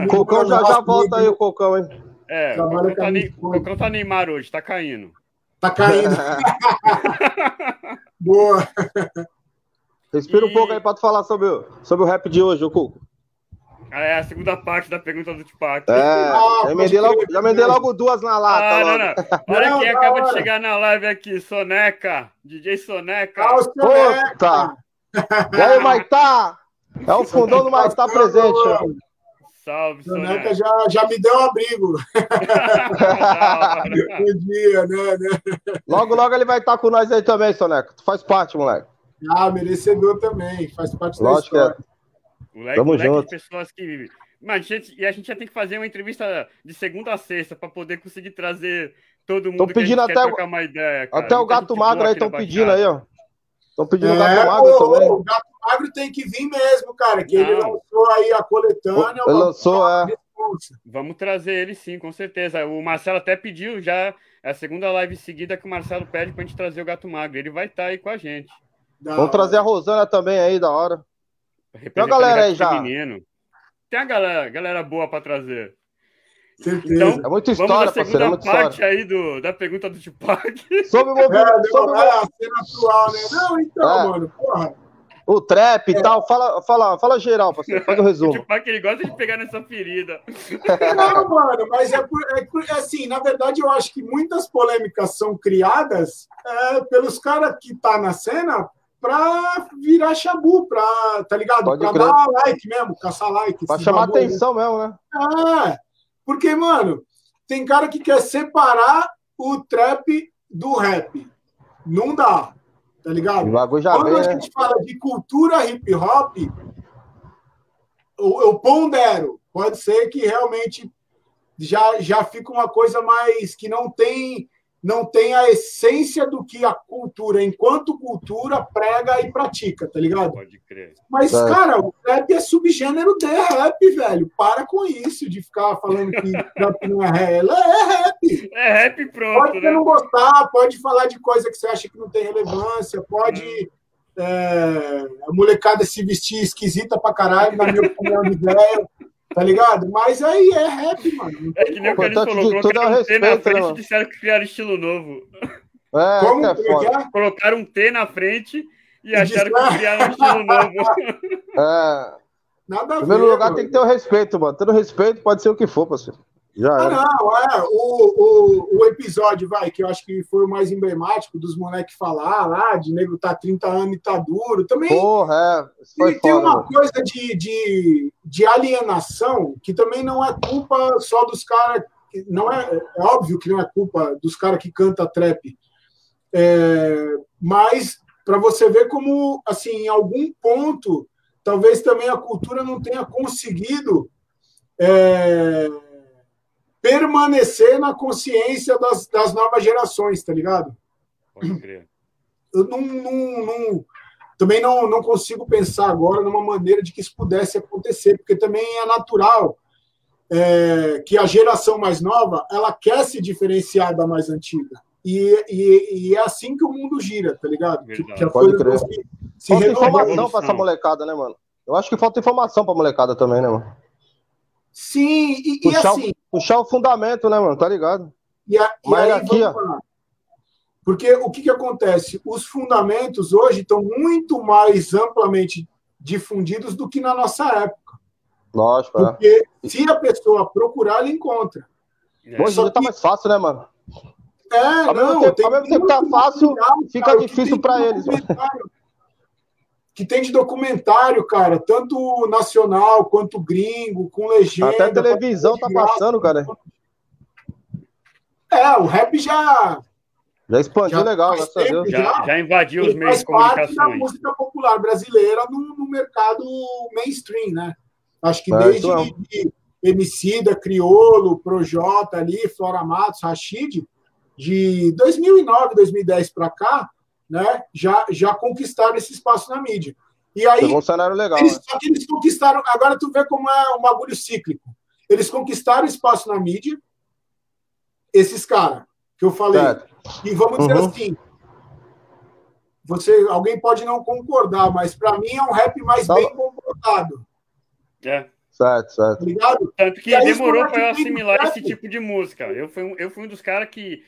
Cocão já, já volta aí, o Cocão, hein? É, o Cocão tá, ne... Cocão tá Neymar hoje, tá caindo. Tá caindo. *laughs* Boa. Respira e... um pouco aí pra tu falar sobre, o, sobre o rap de hoje, o Cuco. Ah, é a segunda parte da pergunta do Tupac. É, ah, já, emendei logo, já logo duas na lata. Ah, não, não. *laughs* Olha não, quem não, acaba de chegar na live aqui, Soneca, DJ Soneca. Ah, Puta! E aí, Maitá? É o fundão do Maitá presente. Salve, Soneca. já, já me deu um abrigo. *laughs* Bom dia, né, né? Logo, logo ele vai estar com nós aí também, Soneca. Tu faz parte, moleque. Ah, merecedor também. Faz parte Lógico da história. Que é. Moleque, Tamo moleque junto. pessoas que. Mas a gente, e a gente já tem que fazer uma entrevista de segunda a sexta para poder conseguir trazer todo mundo Tô pedindo que até, trocar uma ideia. Cara. Até o gato magro aí estão pedindo aí, ó. Estão pedindo é, o gato magro pô, também. O gato magro tem que vir mesmo, cara. Que Não. ele lançou aí a coletânea. Ele lançou, é. Vamos trazer ele sim, com certeza. O Marcelo até pediu já. É a segunda live seguida que o Marcelo pede pra gente trazer o gato magro. Ele vai estar tá aí com a gente. Da Vamos hora. trazer a Rosana também aí, da hora. Tem a galera aí já. Menino. Tem a galera, galera boa para trazer. Certeza. Então, é muita história, vamos à segunda é parte aí do, da pergunta do Tupac. *laughs* Sobre o movimento. É, sobre... é a cena atual, né? Não, então, é. mano, porra. O trap e é. tal, fala, fala, fala geral, parceiro, faz o *laughs* resumo. o Tupac, ele gosta de pegar nessa ferida. Não, mano, mas é, por, é, é, assim, na verdade, eu acho que muitas polêmicas são criadas é, pelos caras que tá na cena pra virar chabu, pra, tá ligado? Pode pra crer. dar like mesmo, caçar like. Pra chamar atenção mesmo, né? É, porque, mano, tem cara que quer separar o trap do rap. Não dá, tá ligado? Quando a gente fala de cultura hip hop, eu, eu pondero. Pode ser que realmente já, já fica uma coisa mais que não tem não tem a essência do que a cultura, enquanto cultura, prega e pratica, tá ligado? Pode crer. Mas, é. cara, o rap é subgênero de rap, velho. Para com isso de ficar falando que *laughs* rap não é rap. É rap. É rap pronto, Pode né? não gostar, pode falar de coisa que você acha que não tem relevância, pode... É, a molecada se vestir esquisita pra caralho, na minha opinião de ideia. Tá ligado? Mas aí é rap, mano. É que nem o Carlos falou, colocaram um T na frente e disseram que criaram estilo novo. É, Como? É, é Colocaram um T na frente e, e acharam que criaram um estilo novo. É. Nada a Em primeiro lugar mano. tem que ter o respeito, mano. Tendo respeito pode ser o que for, parceiro. Já ah, não, é. O, o, o episódio, vai, que eu acho que foi o mais emblemático dos moleques falar lá, de nego tá 30 anos e tá duro. Também Porra, é. tem foda, uma coisa de, de, de alienação que também não é culpa só dos caras. Não é, é óbvio que não é culpa dos caras que canta trap. É, mas para você ver como, assim, em algum ponto, talvez também a cultura não tenha conseguido. É, permanecer na consciência das, das novas gerações, tá ligado? Pode crer. Eu não, não, não, também não, não consigo pensar agora numa maneira de que isso pudesse acontecer, porque também é natural é, que a geração mais nova ela quer se diferenciar da mais antiga. E, e, e é assim que o mundo gira, tá ligado? Que, que a Pode crer. Se, se falta informação para essa molecada, né, mano? Eu acho que falta informação para molecada também, né, mano? Sim, e, e assim. Puxar o fundamento, né, mano? Tá ligado? E, a, e Mas aí, aqui, ó. Porque o que, que acontece? Os fundamentos hoje estão muito mais amplamente difundidos do que na nossa época. Lógico, é. Porque é. se a pessoa procurar, ela encontra. É. Hoje em tá mais fácil, né, mano? É, ao não. Mesmo tempo, ao mesmo tempo que tá fácil, fica difícil para eles que tem de documentário, cara, tanto nacional quanto gringo, com legenda. Até televisão tá passando, cara. É, o rap já Já expandiu já legal, graças a Deus. Já, já invadiu os meios de comunicação. da música popular brasileira no, no, mercado mainstream, né? Acho que é, desde é. de Emicida, Criolo, Projota ali, Flora Matos, Rashid, de 2009, 2010 para cá, né, já, já conquistaram esse espaço na mídia. E aí, um cenário legal, eles, né? só que eles conquistaram, agora tu vê como é um bagulho cíclico. Eles conquistaram espaço na mídia, esses caras que eu falei. Certo. E vamos dizer uhum. assim, você, alguém pode não concordar, mas para mim é um rap mais tá. bem comportado. É. Certo, certo. Obrigado? Tanto que demorou para eu assimilar esse tipo de música. Eu fui um, eu fui um dos caras que.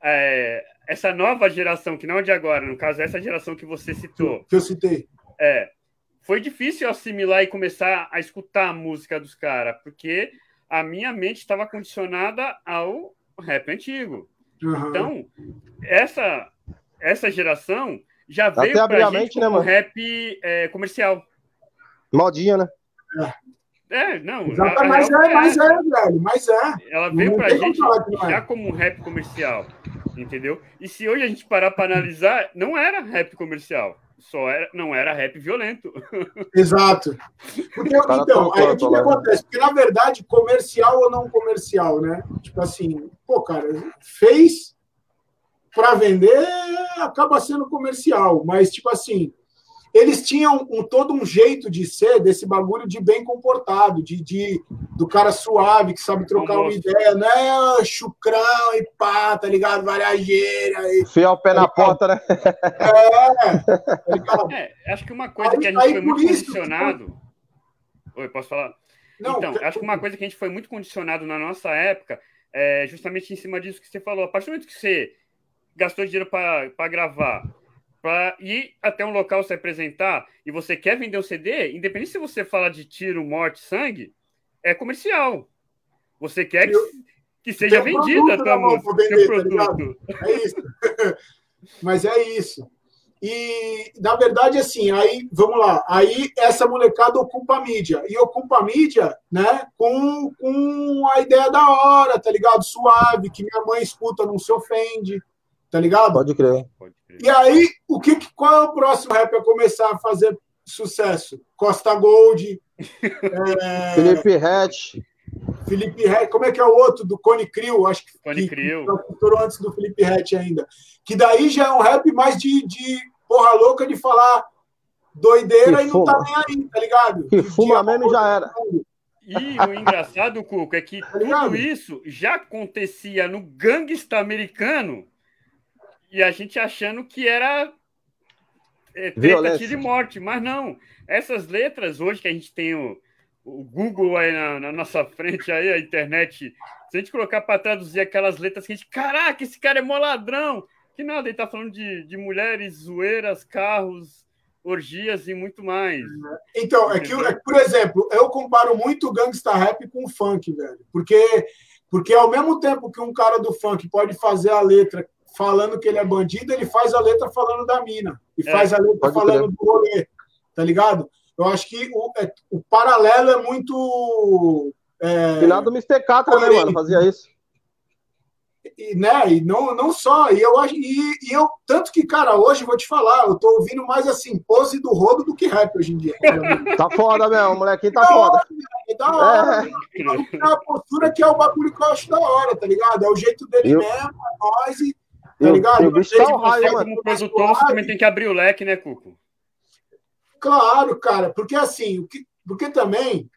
É, essa nova geração, que não é de agora, no caso, essa geração que você citou. Que eu citei. É. Foi difícil assimilar e começar a escutar a música dos caras, porque a minha mente estava condicionada ao rap antigo. Uhum. Então, essa, essa geração já veio para a gente né, rap é, comercial. Modinha, né? É. É, não. Exatamente, mas é, mas é, velho, mas é. Ela veio pra gente é. já como um rap comercial, entendeu? E se hoje a gente parar para analisar, não era rap comercial, só era, não era rap violento. *laughs* Exato. Porque, então, aí o que, que acontece? Porque, na verdade, comercial ou não comercial, né? Tipo assim, pô, cara, fez para vender, acaba sendo comercial, mas, tipo assim, eles tinham um, todo um jeito de ser desse bagulho de bem comportado, de, de do cara suave, que sabe trocar uma ideia, né? Chucrão e pá, tá ligado? Variageira. E, Fia o pé na porta, né? É, tá é, acho que uma coisa aí, que a gente foi muito isso, condicionado. Tipo... Oi, posso falar? Não, então, acho que uma coisa que a gente foi muito condicionado na nossa época é justamente em cima disso que você falou. A partir do momento que você gastou dinheiro para gravar, para ir até um local se apresentar e você quer vender um CD, independente se você fala de tiro, morte, sangue, é comercial. Você quer que, que seja vendida a tua música, vender, produto. Tá é isso. *laughs* Mas é isso. E, na verdade, assim, aí, vamos lá, aí essa molecada ocupa a mídia, e ocupa a mídia, né, com, com a ideia da hora, tá ligado? Suave, que minha mãe escuta, não se ofende, tá ligado? Pode crer. E aí, o que, qual é o próximo rap a começar a fazer sucesso? Costa Gold. *laughs* é... Felipe Hatch. Felipe Hatch, como é que é o outro do Cone Crew? Acho que, Cone Crew. que antes do Felipe Hatch ainda. Que daí já é um rap mais de, de porra louca de falar doideira que e não tá nem aí, tá ligado? Que fuma mesmo já era. E o engraçado, Cuco, é que tá tudo isso já acontecia no gangsta americano e a gente achando que era é, treta, tiro morte, mas não. Essas letras, hoje que a gente tem o, o Google aí na, na, nossa frente, aí, a internet, se a gente colocar para traduzir aquelas letras que a gente, caraca, esse cara é mó ladrão, que nada, ele tá falando de, de mulheres, zoeiras, carros, orgias e muito mais. Então, é que, é, por exemplo, eu comparo muito o gangsta rap com o funk, velho, porque, porque ao mesmo tempo que um cara do funk pode fazer a letra falando que ele é bandido, ele faz a letra falando da mina. E é, faz a letra falando do rolê. Tá ligado? Eu acho que o, é, o paralelo é muito. É, Final do Mr. Catra, né, mano? Fazia isso. E, né, e não, não só, e eu acho, e, e, eu, tanto que, cara, hoje vou te falar, eu tô ouvindo mais assim, pose do rodo do que rap hoje em dia. tá foda mesmo, o molequinho tá foda. é da hora, é. é a postura que é o bagulho que eu acho da hora, tá ligado? É o jeito dele eu... mesmo, é nós, e Tá ligado? Eu, eu tá raio, como produtor, você também tem que abrir o leque, né, Cuco? Claro, cara, porque assim, porque também,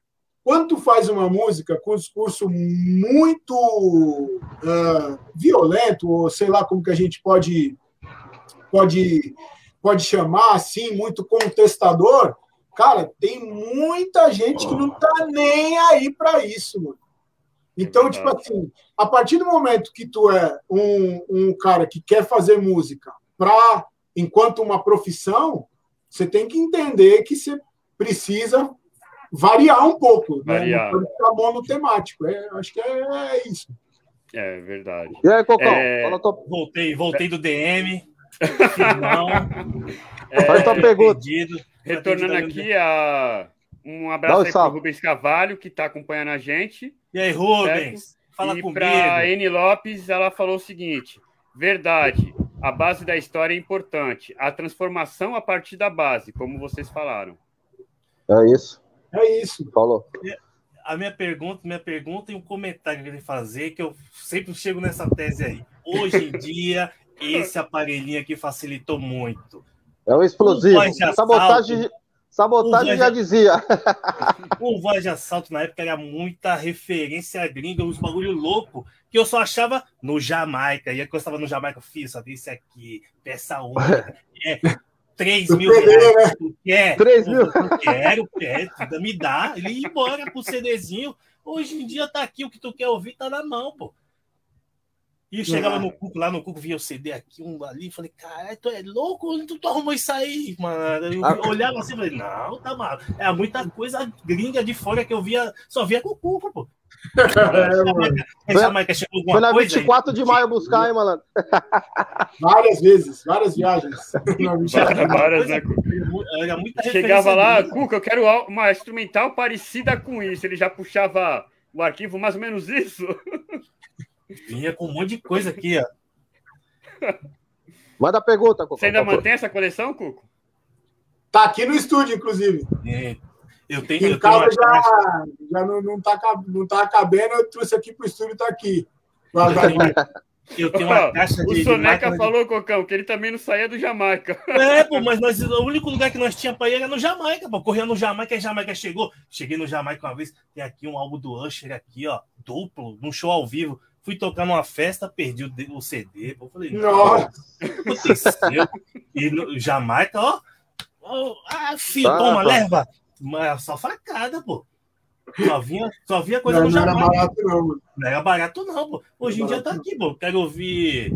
quando tu faz uma música com um discurso muito uh, violento, ou sei lá como que a gente pode, pode, pode chamar assim, muito contestador, cara, tem muita gente que não tá nem aí para isso, mano. Então, tipo assim, a partir do momento que tu é um, um cara que quer fazer música para enquanto uma profissão, você tem que entender que você precisa variar um pouco, né? variar. né? Não ficar monotemático. É, acho que é, é, isso. É verdade. E aí, Cocão? É... Voltei, voltei do DM. Não. *laughs* É, Faz tua pergunta. Retornando aqui a um abraço aí para o Rubens Cavalho, que está acompanhando a gente. E aí, Rubens? Certo? Fala e comigo. para N. Lopes, ela falou o seguinte: verdade, a base da história é importante. A transformação a partir da base, como vocês falaram. É isso. É isso. Falou. A minha pergunta, minha pergunta e um comentário que eu queria fazer, que eu sempre chego nessa tese aí. Hoje em dia, *laughs* esse aparelhinho aqui facilitou muito. É um explosivo. Sabotagem, sabotagem já dizia. O voz de assalto na época era muita referência gringa, uns bagulho louco, que eu só achava no Jamaica. E aí, quando eu estava no Jamaica, eu fiz, sabe, esse aqui, peça única. *laughs* É, 3 mil reais. Tu quer? 3 mil? Eu quero, quero, me dá. Ele ia embora pro CDzinho. Hoje em dia tá aqui, o que tu quer ouvir tá na mão, pô. E eu chegava no Cuco, lá no Cuco, via o CD aqui, um ali, falei, cara, tu é louco? Onde tu, tu arrumou isso aí, mano? Eu ah. olhava assim, falei, não, tá mal. É muita coisa gringa de fora que eu via, só via com o Cuco, pô. É, Jamaica, chegou foi na 24 aí? de maio buscar, hein, malandro? *laughs* Várias vezes, várias viagens. *laughs* várias, né, Chegava lá, Cuca, eu quero uma instrumental parecida com isso. Ele já puxava o arquivo, mais ou menos isso. *laughs* Vinha com um monte de coisa aqui, ó. Manda a pergunta, Cuco. Você ainda mantém essa coleção, Cuco? Tá aqui no estúdio, inclusive. É. Eu tenho. Em casa já, já não, não, tá, não tá cabendo, eu trouxe aqui pro estúdio, tá aqui. Eu tenho uma caixa de. O Soneca de falou, Cocão, que ele também não saía do Jamaica. É, pô, mas nós, o único lugar que nós tínhamos pra ir era no Jamaica, pô. Corria no Jamaica, a Jamaica chegou. Cheguei no Jamaica uma vez, tem aqui um álbum do Usher aqui, ó, duplo, num show ao vivo. Fui tocar numa festa, perdi o, o CD. Pô. Falei, nossa, aconteceu. E no Jamaica, ó. ó ah, filho, tá, toma, leva. Mas só facada, pô. Só vinha, só vinha coisa não, no Jamaica. Não era barato, não, mano. Não era barato, não, pô. Hoje em dia tá aqui, pô. Quero ouvir.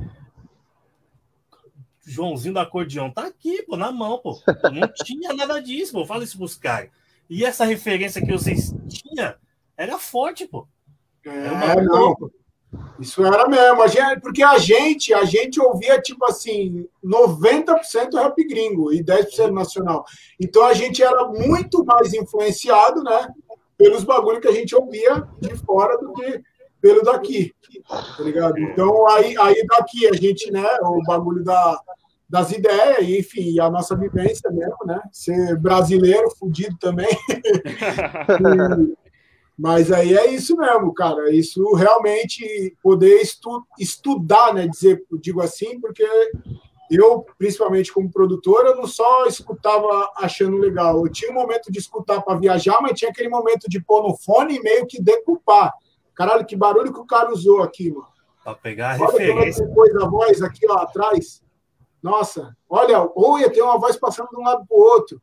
Joãozinho do acordeão tá aqui, pô, na mão, pô. Não tinha nada disso, pô. Fala isso pros caras. E essa referência que vocês tinham era forte, pô. É, não. Pô. Isso era mesmo, a gente, porque a gente, a gente ouvia tipo assim, 90% rap gringo e 10% nacional. Então a gente era muito mais influenciado, né, pelos bagulhos que a gente ouvia de fora do que pelo daqui, tá ligado? Então aí, aí daqui a gente, né, o bagulho da, das ideias, enfim, a nossa vivência mesmo, né, ser brasileiro, fudido também. *laughs* e, mas aí é isso mesmo, cara. Isso realmente poder estu estudar, né? Dizer, digo assim, porque eu, principalmente como produtor, eu não só escutava achando legal. Eu tinha um momento de escutar para viajar, mas tinha aquele momento de pôr no fone e meio que decupar. Caralho, que barulho que o cara usou aqui, mano. Para pegar a olha referência. Depois a voz aqui, ó, atrás. Nossa, olha, ou ia ter uma voz passando de um lado para o outro.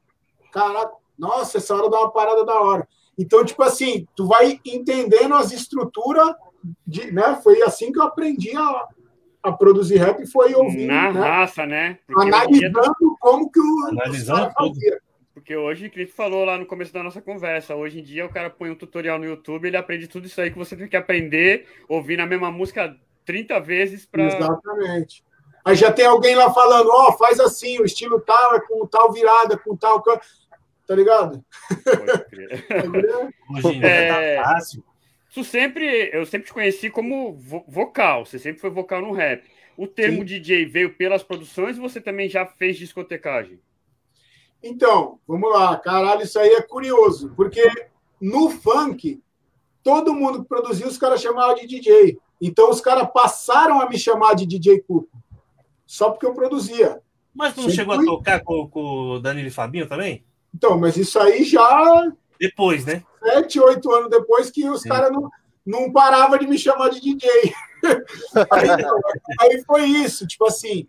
Caraca, nossa, essa hora dá uma parada da hora. Então, tipo assim, tu vai entendendo as estruturas, de, né? Foi assim que eu aprendi a, a produzir rap, foi ouvindo. Na né? raça, né? Porque Analisando dia... como que o. Analisando tudo. Porque hoje, o Clipe falou lá no começo da nossa conversa, hoje em dia o cara põe um tutorial no YouTube, ele aprende tudo isso aí que você tem que aprender, ouvir a mesma música 30 vezes para. Exatamente. Aí já tem alguém lá falando, ó, oh, faz assim, o estilo tal é com tal virada, com tal tá ligado? Hoje em dia é... tá fácil. Tu sempre, eu sempre te conheci como vo vocal, você sempre foi vocal no rap. O termo Sim. DJ veio pelas produções ou você também já fez discotecagem? Então, vamos lá, caralho, isso aí é curioso, porque no funk, todo mundo que produzia, os caras chamavam de DJ. Então, os caras passaram a me chamar de DJ Cuco, só porque eu produzia. Mas tu não Sempre chegou fui... a tocar com, com o Danilo e Fabinho também? Então, mas isso aí já. Depois, né? Sete, oito anos depois que os caras não, não paravam de me chamar de DJ. *laughs* aí, aí foi isso, tipo assim.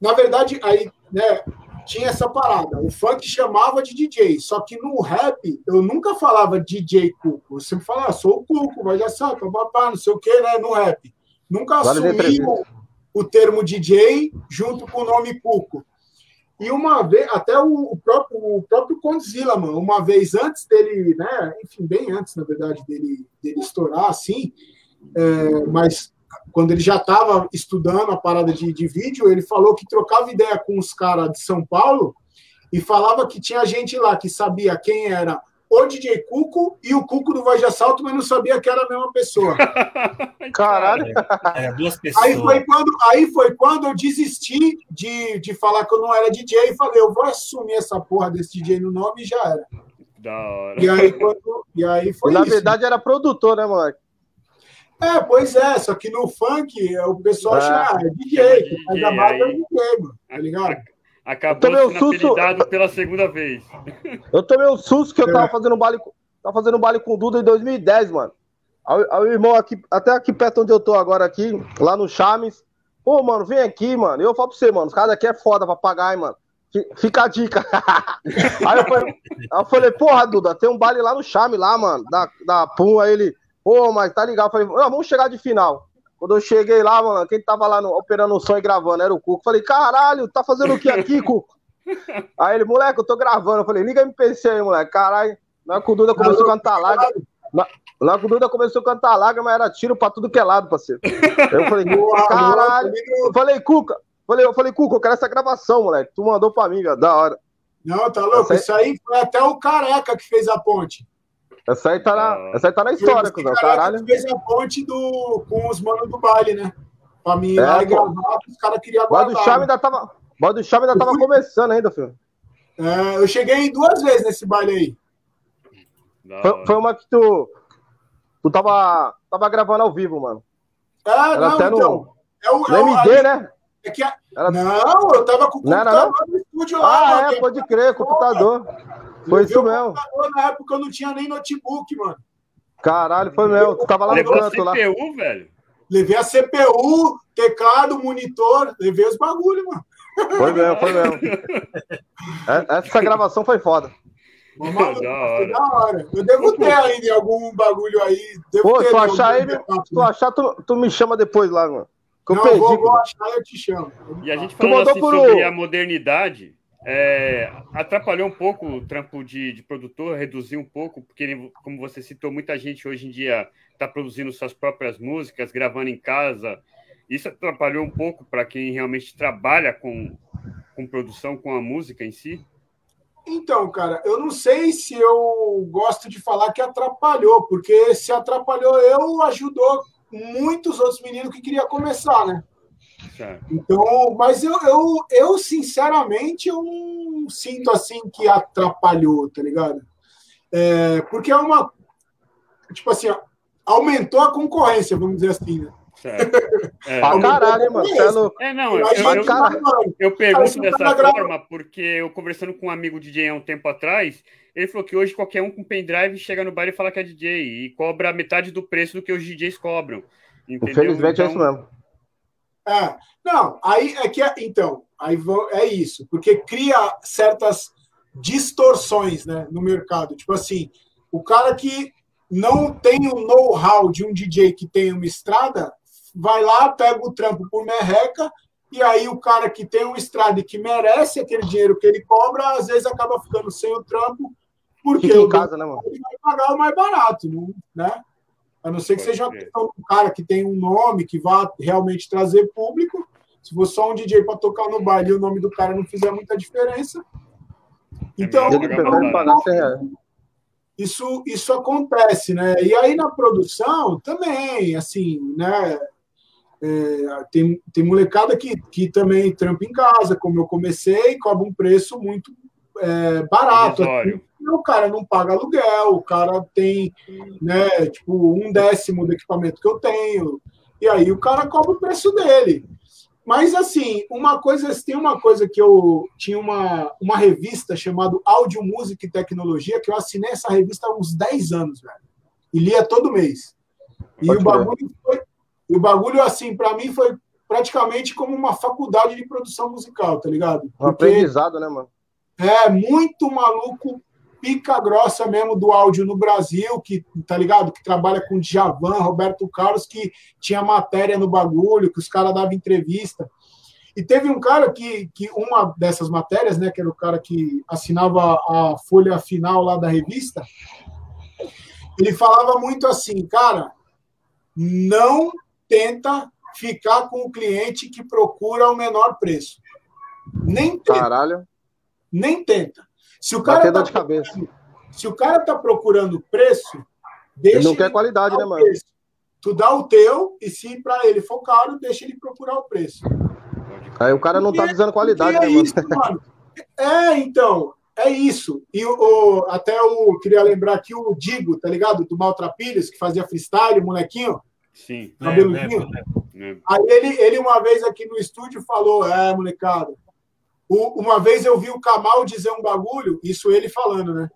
Na verdade, aí, né, tinha essa parada. O funk chamava de DJ, só que no rap eu nunca falava DJ Cuco. Eu sempre falava, ah, sou o Cuco, mas já sabe, papá, não sei o que, né? No rap. Nunca assumi o, o termo DJ junto com o nome Cuco. E uma vez, até o, próprio, o próprio Condzilla, mano, uma vez antes dele, né? Enfim, bem antes, na verdade, dele, dele estourar, assim, é, mas quando ele já estava estudando a parada de, de vídeo, ele falou que trocava ideia com os caras de São Paulo e falava que tinha gente lá que sabia quem era o DJ Cuco e o Cuco do Voz de Assalto, mas não sabia que era a mesma pessoa. *laughs* Caralho. É, duas pessoas. Aí foi quando, aí foi quando eu desisti de, de falar que eu não era DJ e falei, eu vou assumir essa porra desse DJ no nome e já era. Da hora. E aí, quando, e aí foi Na isso. verdade era produtor, né, moleque? É, pois é, só que no funk o pessoal É. chama ah, é DJ, que faz a barba é. DJ, mano, tá ligado? Acabou sendo susto. apelidado pela segunda vez. *laughs* Eu tomei um susto que eu É. tava fazendo baile, com- tava fazendo baile com o Duda em 2010, mano. Aí, o irmão aqui, até aqui perto onde eu tô agora aqui, lá no Chames. Pô, mano, vem aqui, mano. Eu falo pra você, mano, os caras daqui é foda pra pagar, hein, mano. Fi- Fica a dica. *laughs* aí, eu falei, aí eu falei, porra, Duda, tem um baile lá no Chame, lá, mano, da, da Pum. Aí ele, pô, mas tá ligado. Eu falei, vamos chegar de final. Quando eu cheguei lá, mano, quem tava lá no, operando o som e gravando era o Cuco. Falei, caralho, tá fazendo o que aqui, Cuco? *laughs* Aí ele, moleque, eu tô gravando. Eu falei, liga MPC aí, moleque. Caralho, na que o Duda começou a cantar lágrima. Na, na que o Duda começou a cantar lágrima, era tiro pra tudo que é lado, parceiro. Eu falei, *laughs* caralho. Eu falei, Cuca. Falei, eu falei, Cuca, eu quero essa gravação, moleque. Tu mandou pra mim, velho. Da hora. Não, tá louco? Essa Isso aí foi até o Careca que fez a ponte. Essa aí tá na, Ah. essa aí tá na história, o cuzão. Caralho. que fez a ponte do, com os manos do baile, né? Pra mim É, lá e gravar, os caras queriam O Boy do guardar. Chave ainda tava. O do Chave ainda tava começando ainda, filho. É, eu cheguei duas vezes nesse baile aí. Foi, foi uma que tu. Tu tava, tava gravando ao vivo, mano. Ah, Era não, até no, então. É o, no é o- MD, né? é que a- Era- Não, eu tava com o Não era, computador no estúdio lá. Ah, mano, é, pode crer, computador. Foi isso mesmo. Na época eu não tinha nem notebook, mano. Caralho, foi mesmo. Tu tava lá no Levou canto lá. CPU, velho. Levei a CPU, teclado, monitor, levei os bagulho, mano. Foi mesmo, foi mesmo. É- Essa gravação foi foda. Ô, maluco, Da foi hora. da hora. Eu devo ter ainda algum bagulho aí. Devo Pô, tu achar ele, tu achar, tu, tu me chama depois lá, mano. Que eu Não, perdi. vou, vou achar e eu te chamo. E a gente falando mandou assim pro- sobre a modernidade, é, atrapalhou um pouco o trampo de, de produtor, reduziu um pouco, porque, como você citou, muita gente hoje em dia está produzindo suas próprias músicas, gravando em casa. Isso atrapalhou um pouco para quem realmente trabalha com, com produção, com a música em si? Então, cara, eu não sei se eu gosto de falar que atrapalhou, porque se atrapalhou eu, ajudou muitos outros meninos que queriam começar, né? Certo. Então, mas eu, eu, eu sinceramente, eu não sinto assim que atrapalhou, tá ligado? É, porque é uma. Tipo assim, ó, aumentou a concorrência, vamos dizer assim, né? certo. *laughs* É, Pra caralho. Você é é, não, eu, eu, eu, cara. eu pergunto dessa tá forma porque eu conversando com um amigo DJ há um tempo atrás, ele falou que hoje qualquer um com pendrive chega no bar e fala que é DJ e cobra metade do preço do que os DJs cobram. Entendeu? Infelizmente é isso Então, mesmo. É, não, aí é que então, aí é isso, porque cria certas distorções, né, no mercado. Tipo assim, o cara que não tem o know-how de um DJ que tem uma estrada, vai lá, pega o trampo por merreca, e aí o cara que tem uma estrada e que merece aquele dinheiro que ele cobra, às vezes acaba ficando sem o trampo, porque Fica em casa, né, mano? ele vai pagar o mais barato, né? A não ser que seja do cara que tem um nome, que vá realmente trazer público. Se for só um DJ para tocar no baile e o nome do cara não fizer muita diferença. Então, 100 reais. isso, isso acontece, né? E aí na produção também, assim, né? É, tem, tem molecada que, que também trampa em casa, como eu comecei, cobra um preço muito é, barato. Irrisório. O cara não paga aluguel, o cara tem, né, tipo, um décimo do equipamento que eu tenho, e aí o cara cobra o preço dele. Mas, assim, uma coisa, tem uma coisa que eu tinha uma, uma revista chamada Audio Music e Tecnologia, que eu assinei essa revista há uns 10 anos, velho, e lia todo mês. E Pode o bagulho foi, o bagulho, assim, para mim foi praticamente como uma faculdade de produção musical, tá ligado? Um Porque- aprendizado, né, mano? é, muito maluco, pica grossa mesmo do áudio no Brasil, que, tá ligado? Que trabalha com Djavan, Roberto Carlos, que tinha matéria no bagulho, que os caras davam entrevista. E teve um cara que, que uma dessas matérias, né, que era o cara que assinava a folha final lá da revista, ele falava muito assim, cara, não tenta ficar com o cliente que procura o menor preço. Nem tenta Caralho. nem tenta. Se o cara tá dor de cabeça. Se o cara tá procurando preço, deixa. Ele não quer qualidade, né, mano? Preço. Tu dá o teu, e se para ele for caro, deixa ele procurar o preço. Aí o cara não tá dizendo qualidade, é né, isso, mano? É, então, é isso. E o, o, até o queria lembrar aqui o Digo, tá ligado? Do Maltrapilhas, que fazia freestyle, molequinho. Sim. Cabeludinho. É, é, é. Aí ele, ele, uma vez aqui no estúdio, falou: É, molecada. O, uma vez eu vi o Kamal dizer um bagulho, isso ele falando, né?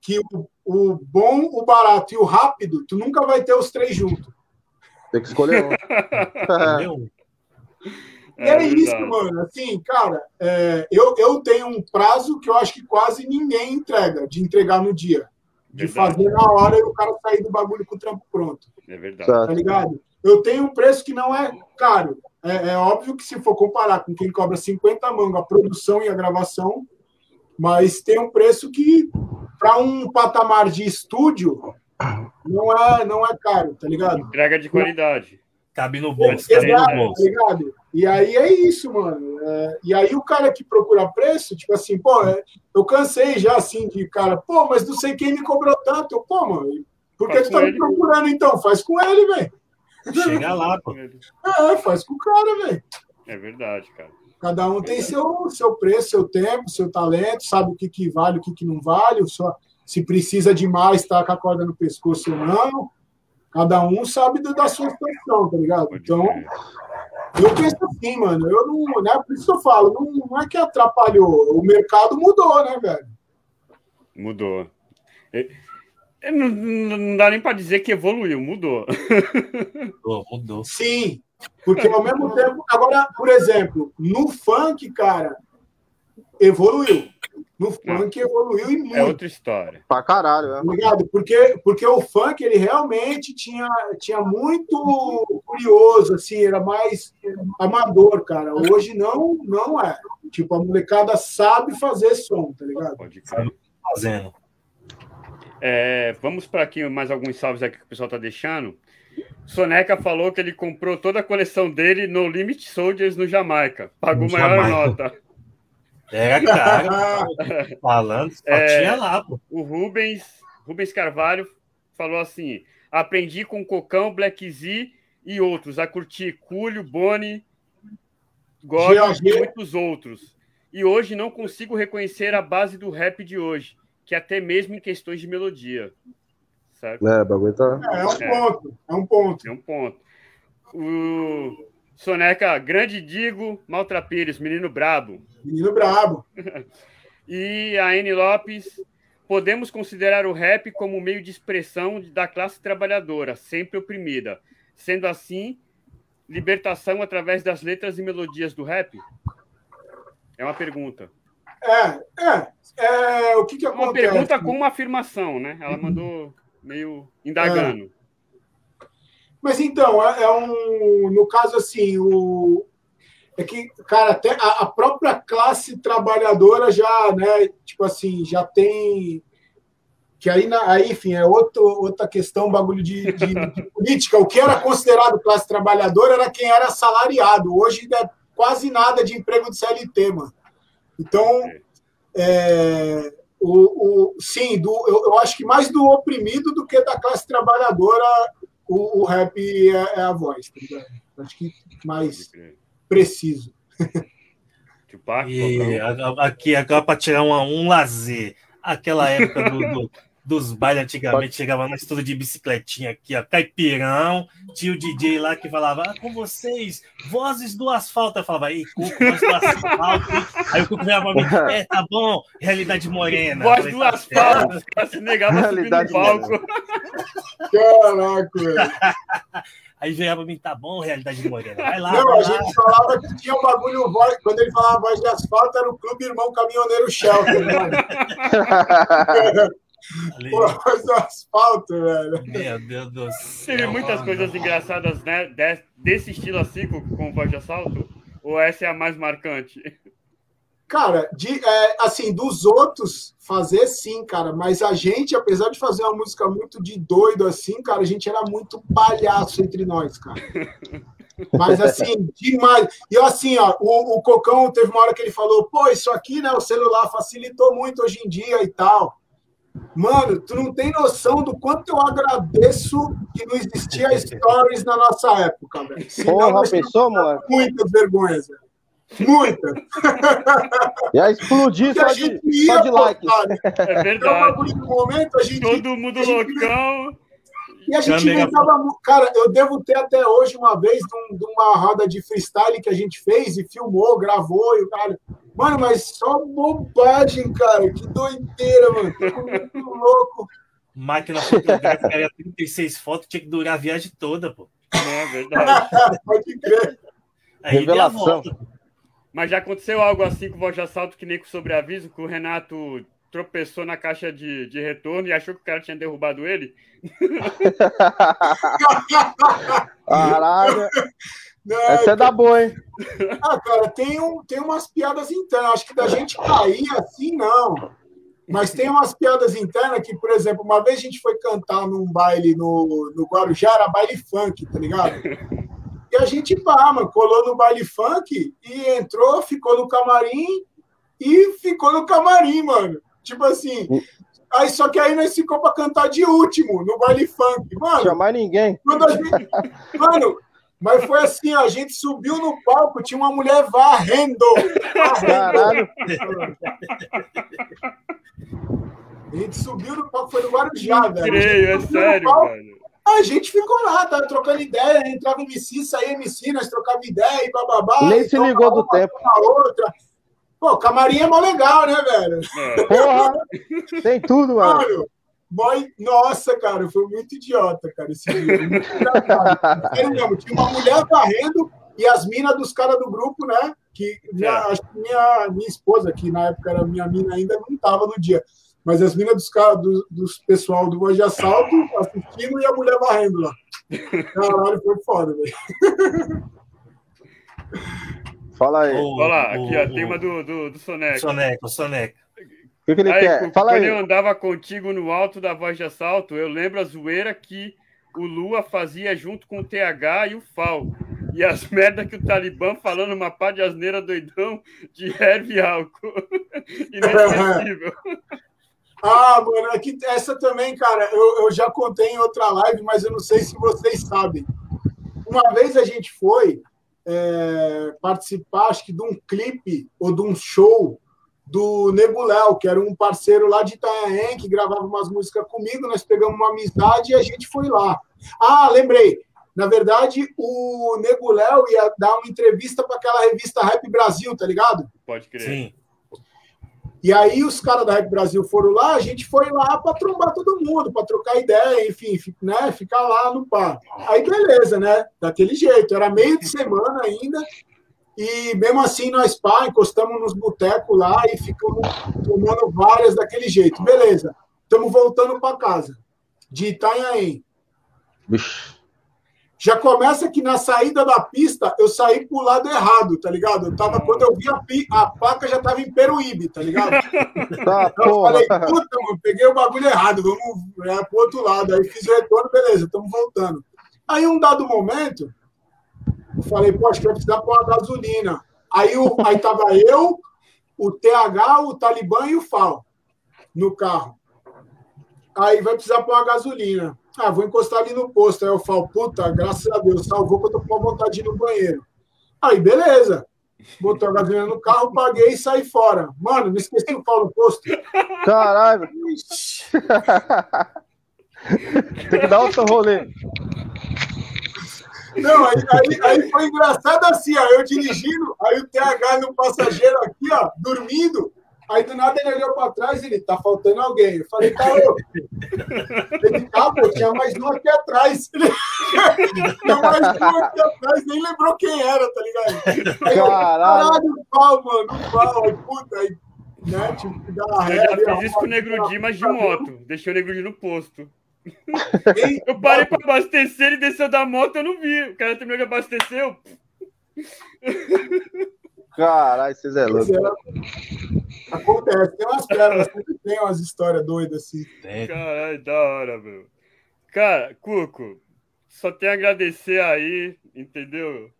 Que o, o bom, o barato e o rápido, tu nunca vai ter os três juntos. Tem que escolher um. *laughs* É, é isso, mano. Assim, cara, é, eu, eu tenho um prazo que eu acho que quase ninguém entrega, de entregar no dia. De verdade. fazer na hora e o cara sair do bagulho com o trampo pronto. É verdade. Tá ligado? Eu tenho um preço que não é caro. É, é óbvio que se for comparar com quem cobra 50 mangos a produção e a gravação, mas tem um preço que, para um patamar de estúdio, não é, não é caro, tá ligado? Entrega de qualidade. Cabe no bolso. Exato, no bolso. Tá ligado? E aí é isso, mano. É, e aí o cara que procura preço, tipo assim, pô, é, eu cansei já assim de cara, pô, mas não sei quem me cobrou tanto. Pô, mano, por que tu tá ele. me procurando então? Faz com ele, velho. Chega lá, pô. É, faz com o cara, velho. É verdade, cara. Cada um tem seu, seu preço, seu tempo, seu talento, sabe o que, que vale, o que, que não vale, só se precisa de mais, tá com a corda no pescoço ou não. Cada um sabe da sua situação, tá ligado? Então, eu penso assim, mano, eu não, né, por isso que eu falo, não, não é que atrapalhou, o mercado mudou, né, velho? Mudou. Não, não dá nem para dizer que evoluiu, mudou. Mudou, mudou. Sim, porque ao mesmo tempo, agora, por exemplo, no funk, cara, evoluiu. No funk evoluiu e muito. É outra história. Pra caralho, né? Obrigado, porque, porque o funk ele realmente tinha, tinha muito curioso, assim, era mais amador, cara. Hoje não, não é. Tipo, a molecada sabe fazer som, tá ligado? Pode crer. Fazendo. É, vamos para aqui mais alguns salves aqui que o pessoal tá deixando. Soneca falou que ele comprou toda a coleção dele no Limit Soldiers no Jamaica. Pagou no maior Jamaica. nota. É, cara. *laughs* falando, só é, tinha lá, pô. O Rubens, Rubens Carvalho falou assim: aprendi com Cocão, Black Z e outros a curtir Cúlio, Boni, Gomes e muitos outros. E hoje não consigo reconhecer a base do rap de hoje, que até mesmo em questões de melodia. Certo? É, bagulho tá... é, é um ponto. É um ponto. É um ponto. O Soneca, grande Digo, Maltrapires, menino brabo. Menino brabo. *laughs* e a N. Lopes, podemos considerar o rap como meio de expressão da classe trabalhadora, sempre oprimida. Sendo assim, libertação através das letras e melodias do rap? É uma pergunta. É, é. é o que, que acontece? Uma pergunta com uma afirmação, né? Ela mandou meio indagando. É. Mas então, é, é, um. No caso, assim, o. É que, cara, até a, a, própria classe trabalhadora já, né, tipo assim, já tem. Que aí, na, aí enfim, é outro, outra questão, bagulho de, de, de *laughs* política. O que era considerado classe trabalhadora era quem era assalariado. Hoje é quase nada de emprego de CLT, mano. Então, é, o, o, sim, do, eu, eu acho que mais do oprimido do que da classe trabalhadora o, o rap é, é, a voz, tá ligado? Acho que mais preciso. *laughs* e aqui agora para tirar um, um lazer, aquela época do, do dos bailes antigamente, chegava no estudo de bicicletinha aqui, ó, caipirão, tinha o DJ lá que falava, ah, com vocês, vozes do asfalto. Eu falava, ei, Cuco, voz do asfalto. Aí o Cuco veio pra mim, é, tá bom, realidade morena. Voz do tá asfalto, os caras se negavam a subir no palco. Caraca, *laughs* Aí veio pra mim, tá bom, realidade morena. Vai lá. Não, vai a gente falava que tinha um bagulho, quando ele falava voz de asfalto, era o Clube Irmão Caminhoneiro Shelter, mano. *laughs* *laughs* Porra, do asfalto, velho. Meu Deus do céu. Teve muitas coisas engraçadas, né? Desse estilo assim, com voz de assalto? Ou essa é a mais marcante? Cara, de, é, assim, dos outros, fazer sim, cara. Mas a gente, apesar de fazer uma música muito de doido assim, cara, a gente era muito palhaço entre nós, cara. *laughs* Mas assim, demais. E assim, ó, o, o Cocão teve uma hora que ele falou: pô, isso aqui, né? O celular facilitou muito hoje em dia e tal. Mano, tu não tem noção do quanto eu agradeço que não existia stories na nossa época, velho. Porra, pensou, mano? Muitas vergonhas, velho. Muitas. Ia explodir só de, só de like. É verdade. No momento, a gente, Todo mundo a gente, loucão. E a gente inventava. Cara, eu devo ter até hoje uma vez de, uma roda de freestyle que a gente fez e filmou, gravou e o cara. Mano, mas só bobagem, cara. Que doideira, mano. Tô muito louco. Máquina fotográfica era 36 fotos, tinha que durar a viagem toda, pô. É verdade. *laughs* Pode crer. Aí Revelação. Mas já aconteceu algo assim com o voz de assalto que nem com sobreaviso, que o Renato tropeçou na caixa de, de retorno e achou que o cara tinha derrubado ele? *laughs* *laughs* Caralho. Não, Essa é da boa, hein? Ah, cara, tem, um, tem umas piadas internas. Acho que da gente cair assim, não. Mas tem umas piadas internas que, por exemplo, uma vez a gente foi cantar num baile no, no Guarujá, era baile funk, tá ligado? E a gente, pá, mano, colou no baile funk e entrou, ficou no camarim e ficou no camarim, mano. Tipo assim. Aí, só que aí nós ficou pra cantar de último, no baile funk. Mano. Mais ninguém. Quando a gente, *laughs* mano, mas foi assim, a gente subiu no palco, tinha uma mulher varrendo. Caralho. A gente subiu no palco, foi no Guarujá, velho. Creio, é sério, palco, velho. A gente ficou lá, tava trocando ideia, entrava MC, saía MC, nós trocava ideia e bababá. Nem se ligou do tempo. Outra. Pô, camarim é mó legal, né, velho? É. Porra, tem tudo, mano. Mano, boy, nossa, cara, foi muito idiota, cara, esse dia. Muito mesmo, tinha uma mulher varrendo e as minas dos caras do grupo, né? Que minha, É. acho que minha, minha esposa, que na época era minha mina ainda, não tava no dia. Mas as minas dos caras, do, dos pessoal do Voz de Assalto assistindo e a mulher varrendo lá. Caralho, foi foda, velho. Fala aí. O Olha lá, aqui, ó, tem uma do, do, do Soneca. Soneca, Soneca. Que, que ele Aí, quer? Fala quando aí. eu andava contigo no alto da voz de assalto, eu lembro a zoeira que o Lua fazia junto com o TH e o Fal. E as *laughs* merdas que o Talibã falando uma pá de asneira doidão de erva e álcool. *laughs* Inesquecível. *laughs* Ah, mano, aqui, essa também, cara, eu, eu já contei em outra live, mas eu não sei se vocês sabem. Uma vez a gente foi é, participar, acho que de um clipe ou de um show do Neguléu, que era um parceiro lá de Itanhaém, que gravava umas músicas comigo, nós pegamos uma amizade e a gente foi lá. Ah, lembrei. Na verdade, o Neguléu ia dar uma entrevista para aquela revista Rap Brasil, tá ligado? Pode crer. Sim. E aí os caras da Rap Brasil foram lá, a gente foi lá para trombar todo mundo, para trocar ideia, enfim, fi- né, ficar lá no par. Aí beleza, né? Daquele jeito, era meio de semana ainda. E mesmo assim nós pá, encostamos nos botecos lá e ficamos tomando várias daquele jeito. Beleza. Estamos voltando para casa de Itanhaém. Já começa que na saída da pista eu saí pro lado errado, tá ligado? Eu tava, quando eu vi a, pi- a placa já tava em Peruíbe, tá ligado? *laughs* Tá, Então eu falei, puta, mano, peguei o bagulho errado, vamos é, pro outro lado. Aí fiz o retorno, beleza, estamos voltando. Aí, um dado momento, eu falei, pô, acho que vai precisar pôr uma gasolina. Aí, o, aí tava eu, o TH, o Talibã e o FAO no carro. Aí vai precisar pôr uma gasolina. Ah, vou encostar ali no posto. Aí eu falo, puta, graças a Deus, salvou que eu tô com vontade de ir no banheiro. Aí, beleza. Botou a gasolina no carro, paguei e saí fora. Mano, não esqueci o pau no posto. Caralho. *laughs* Tem que dar outro rolê. Não, aí, aí, aí foi engraçado assim, ó, eu dirigindo, aí o TH no passageiro aqui, ó, dormindo. Aí do nada ele olhou para trás e ele tá faltando alguém. Eu falei, tá louco. Ele tá, pô, tinha mais um aqui atrás. *laughs* tinha mais um aqui atrás, nem lembrou quem era, tá ligado? Aí eu, Caralho. caralho, pau, mano, pau, aí, puta, aí, né, que dar uma Eu ré. já ali, fiz isso com o Negro Di, mas de moto. Deixei o Negro Di no posto. Eu parei pra abastecer, ele desceu da moto, eu não vi. O cara terminou de abastecer, eu... Caralho, vocês é louco. é. Acontece, tem umas pérolas, sempre tem umas histórias doidas assim. Caralho, da hora, meu. Cara, Cuco, só tenho a agradecer aí, entendeu?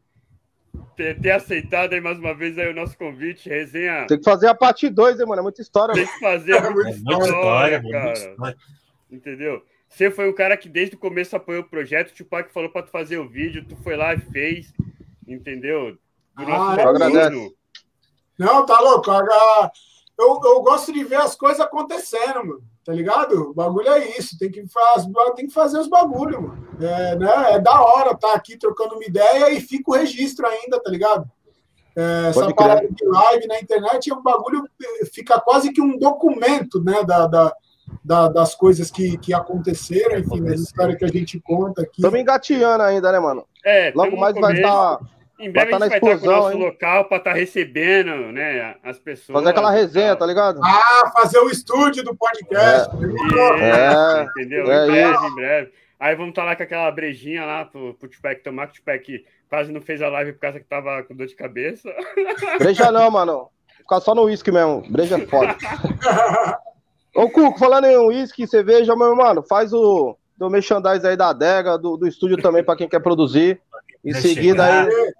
ter, ter, aceitado aí mais uma vez aí o nosso convite, resenha. Tem que fazer a parte 2, hein, mano? É muita história. Tem que fazer é muita, muita história, cara. História. Entendeu? Você foi o cara que desde o começo apoiou o projeto, o Tupac falou para tu fazer o vídeo, tu foi lá e fez, entendeu? Do ah, é Não, tá louco. Eu, eu gosto de ver as coisas acontecendo, mano. Tá ligado? O bagulho é isso. Tem que, faz, tem que fazer os bagulhos, mano. É, né? é da hora tá aqui trocando uma ideia e fica o registro ainda, tá ligado? É, essa parada de live na internet é um bagulho, fica quase que um documento, né? Da, da, da, das coisas que, que aconteceram, enfim, das histórias que a gente conta aqui. Estamos engatinhando ainda, né, mano? É, Logo mais vai estar. Tá, em breve vai a gente vai estar com o nosso hein? local para estar tá recebendo né, as pessoas. Fazer aquela resenha, tá ligado? Ah, fazer o estúdio do podcast. É, é, entendeu? É, em breve, isso. em breve. Aí vamos estar tá lá com aquela brejinha lá pro, pro Tupac tomar, que o Tupac quase não fez a live por causa que tava com dor de cabeça. Breja não, *laughs* mano. Ficar só no uísque mesmo. Breja é foda. *laughs* Ô, Cuco, falando em uísque, cerveja, meu mano, faz o do merchandise aí da adega, do, do estúdio também para quem quer produzir. Em seguida aí,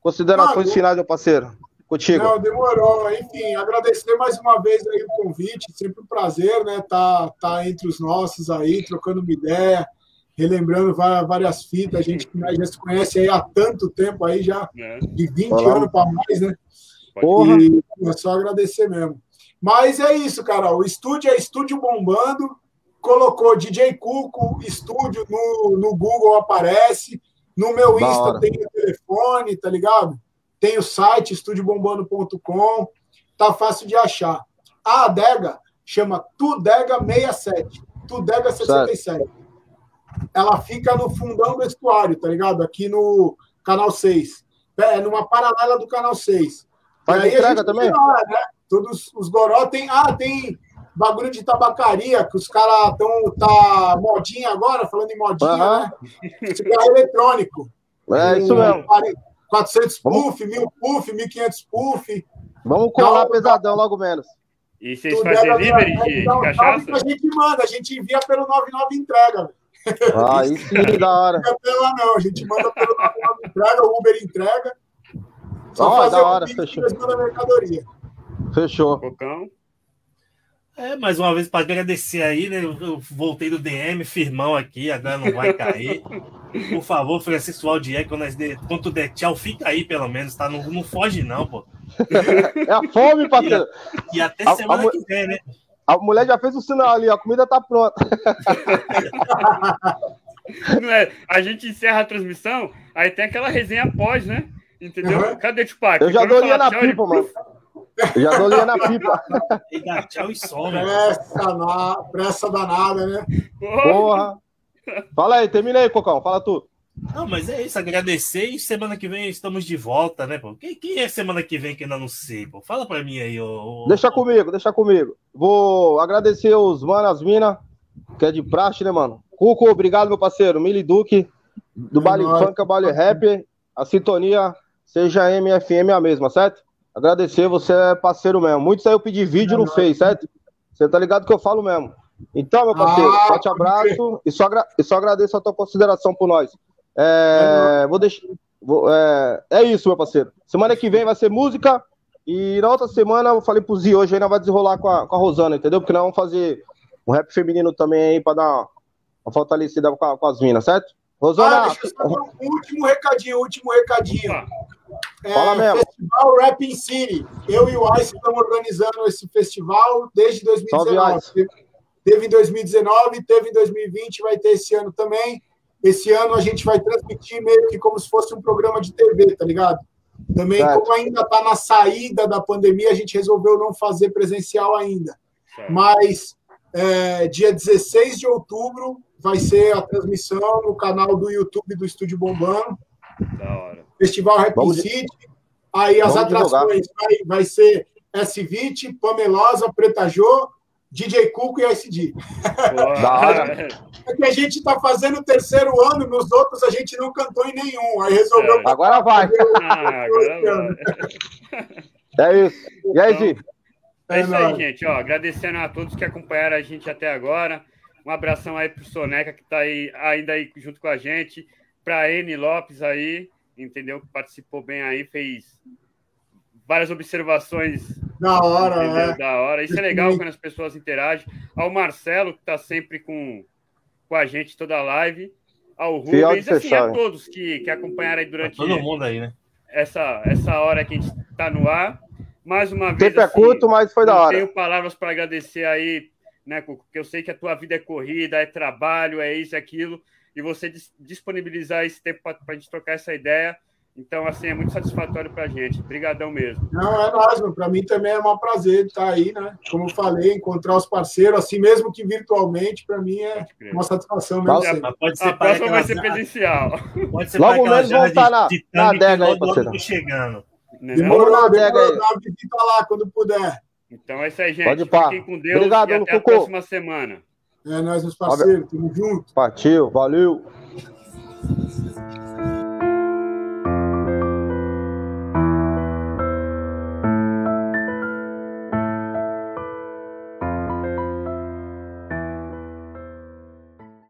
considerações finais, meu parceiro. Contigo. Não, demorou. Enfim, agradecer mais uma vez aí o convite. Sempre um prazer, né? Tá, tá entre os nossos aí, trocando uma ideia, relembrando várias fitas. A gente já se conhece aí há tanto tempo aí, já é. de 20 Olá. anos para mais, né? Porra. E é só agradecer mesmo. Mas é isso, cara. O estúdio é estúdio bombando. Colocou DJ Cuco, estúdio no, no Google aparece. No meu Insta tem o telefone, tá ligado? Tem o site estudiobombando.com. Tá fácil de achar. A adega chama Tudega 67. Tudega 67. Certo. Ela fica no fundão do estuário, tá ligado? Aqui no canal 6. É, numa paralela do canal 6. Faz entrega também? Lá, né? Todos os goró tem. Ah, tem bagulho de tabacaria, que os caras estão. Tá modinha agora, falando em modinha, uhum. né? Cigarro eletrônico. É, isso mesmo. 400 puff, 1000 puff, 1500 puff. Vamos colar então, pesadão logo menos. E vocês fazem delivery de, de então, cachaça? A gente manda, a gente envia pelo 99 entrega. Ah, *laughs* isso sim, da hora. Não pela não, a gente manda pelo 99 entrega, o Uber entrega. Só oh, fazer da hora, fechou. mercadoria. Fechou. Cocão. É, mais uma vez para agradecer aí, né? Eu voltei do DM, firmão aqui, agora não vai cair. *laughs* Por favor, Francisco Aldier, quando, quando tu der tchau, fica aí pelo menos, tá? Não, não foge, não, pô. É a fome, parceiro. E, e até a, semana a, que vem, né? A mulher já fez o sinal ali, a comida tá pronta. *laughs* Não é? A gente encerra a transmissão, aí tem aquela resenha após, né? Entendeu? Cadê o Tupac? Eu já dou linha na pipa, mano. Eu já dou linha na pipa. E dá tchau e some. Pressa, na... Pressa danada, né? Porra. Fala aí, termina aí, Cocão. Fala tu. Não, mas é isso, agradecer e semana que vem estamos de volta, né, pô? Quem, quem é semana que vem que ainda não sei, pô? Fala pra mim aí, ô. Deixa comigo, deixa comigo. Vou agradecer os manos, as minas, que é de praxe, né, mano? Cuco, obrigado, meu parceiro. Mili Duque, do é Bali Funk, Bali Rap, a sintonia seja MFM a mesma, certo? Agradecer, você é parceiro mesmo. Muitos aí eu pedi vídeo não fez, certo? Você tá ligado que eu falo mesmo. Então, meu parceiro, ah, forte abraço e só, e só agradeço a tua consideração por nós. É, vou deixar. Vou, é, é, isso, meu parceiro. Semana que vem vai ser música. E na outra semana eu falei pro Zi, hoje ainda vai desenrolar com a, com a Rosana, entendeu? Porque nós vamos fazer um rap feminino também aí pra dar uma fortalecida com, a, com as minas, certo? Rosana. Ah, deixa eu só um último recadinho, último recadinho. É, Fala mesmo. Festival Rapping City. Eu e o Ice estamos organizando esse festival desde 2019. Salve, teve em 2019, teve em 2020, vai ter esse ano também. Esse ano a gente vai transmitir meio que como se fosse um programa de TV, tá ligado? Também, certo. como ainda está na saída da pandemia, a gente resolveu não fazer presencial ainda. Certo. Mas é, dia 16 de outubro vai ser a transmissão no canal do YouTube do Estúdio Bombando. Da hora. Festival Rap Vamos City. Aí as Vamos atrações vai, vai, ser S20, Pamelosa, Preta Jô, DJ Cuco e SD. É que a gente está fazendo o terceiro ano, nos outros a gente não cantou em nenhum. Aí resolveu. É. Agora vai. Ah, agora vai. É isso. E aí, Gi? É isso aí, gente. Ó, agradecendo a todos que acompanharam a gente até agora. Um abração aí pro Soneca, que está aí, ainda aí junto com a gente. Para N Lopes aí, entendeu? Participou bem aí, fez várias observações da hora, é. da hora. Isso é legal quando as pessoas interagem. Ao Marcelo, que está sempre com, com a gente toda a live. Ao Rubens, assim, a todos que, que acompanharam aí durante. todo mundo aí, né? Essa, essa hora que a gente está no ar. Mais uma vez. Tempo é assim, é curto, mas foi da hora. Tenho palavras para agradecer aí, né, Cuco? Porque eu sei que a tua vida é corrida, é trabalho, é isso, é aquilo. E você disponibilizar esse tempo para a gente trocar essa ideia então, assim, é muito satisfatório para a gente. Obrigadão mesmo. Não, é nóis, para mim também é um prazer estar aí, né? Como eu falei, encontrar os parceiros, assim mesmo que virtualmente, para mim é uma satisfação mesmo. A, pode ser a próxima vai ser presencial. Pode ser Logo menos vão estar na, na adega aí, parceiro. chegando. Demorou, dá uma visita lá quando puder. Então é isso aí, gente. Pode Fiquem com Deus Obrigado, e até a próxima semana. É nós, meus parceiros. Tamo junto. Partiu, valeu.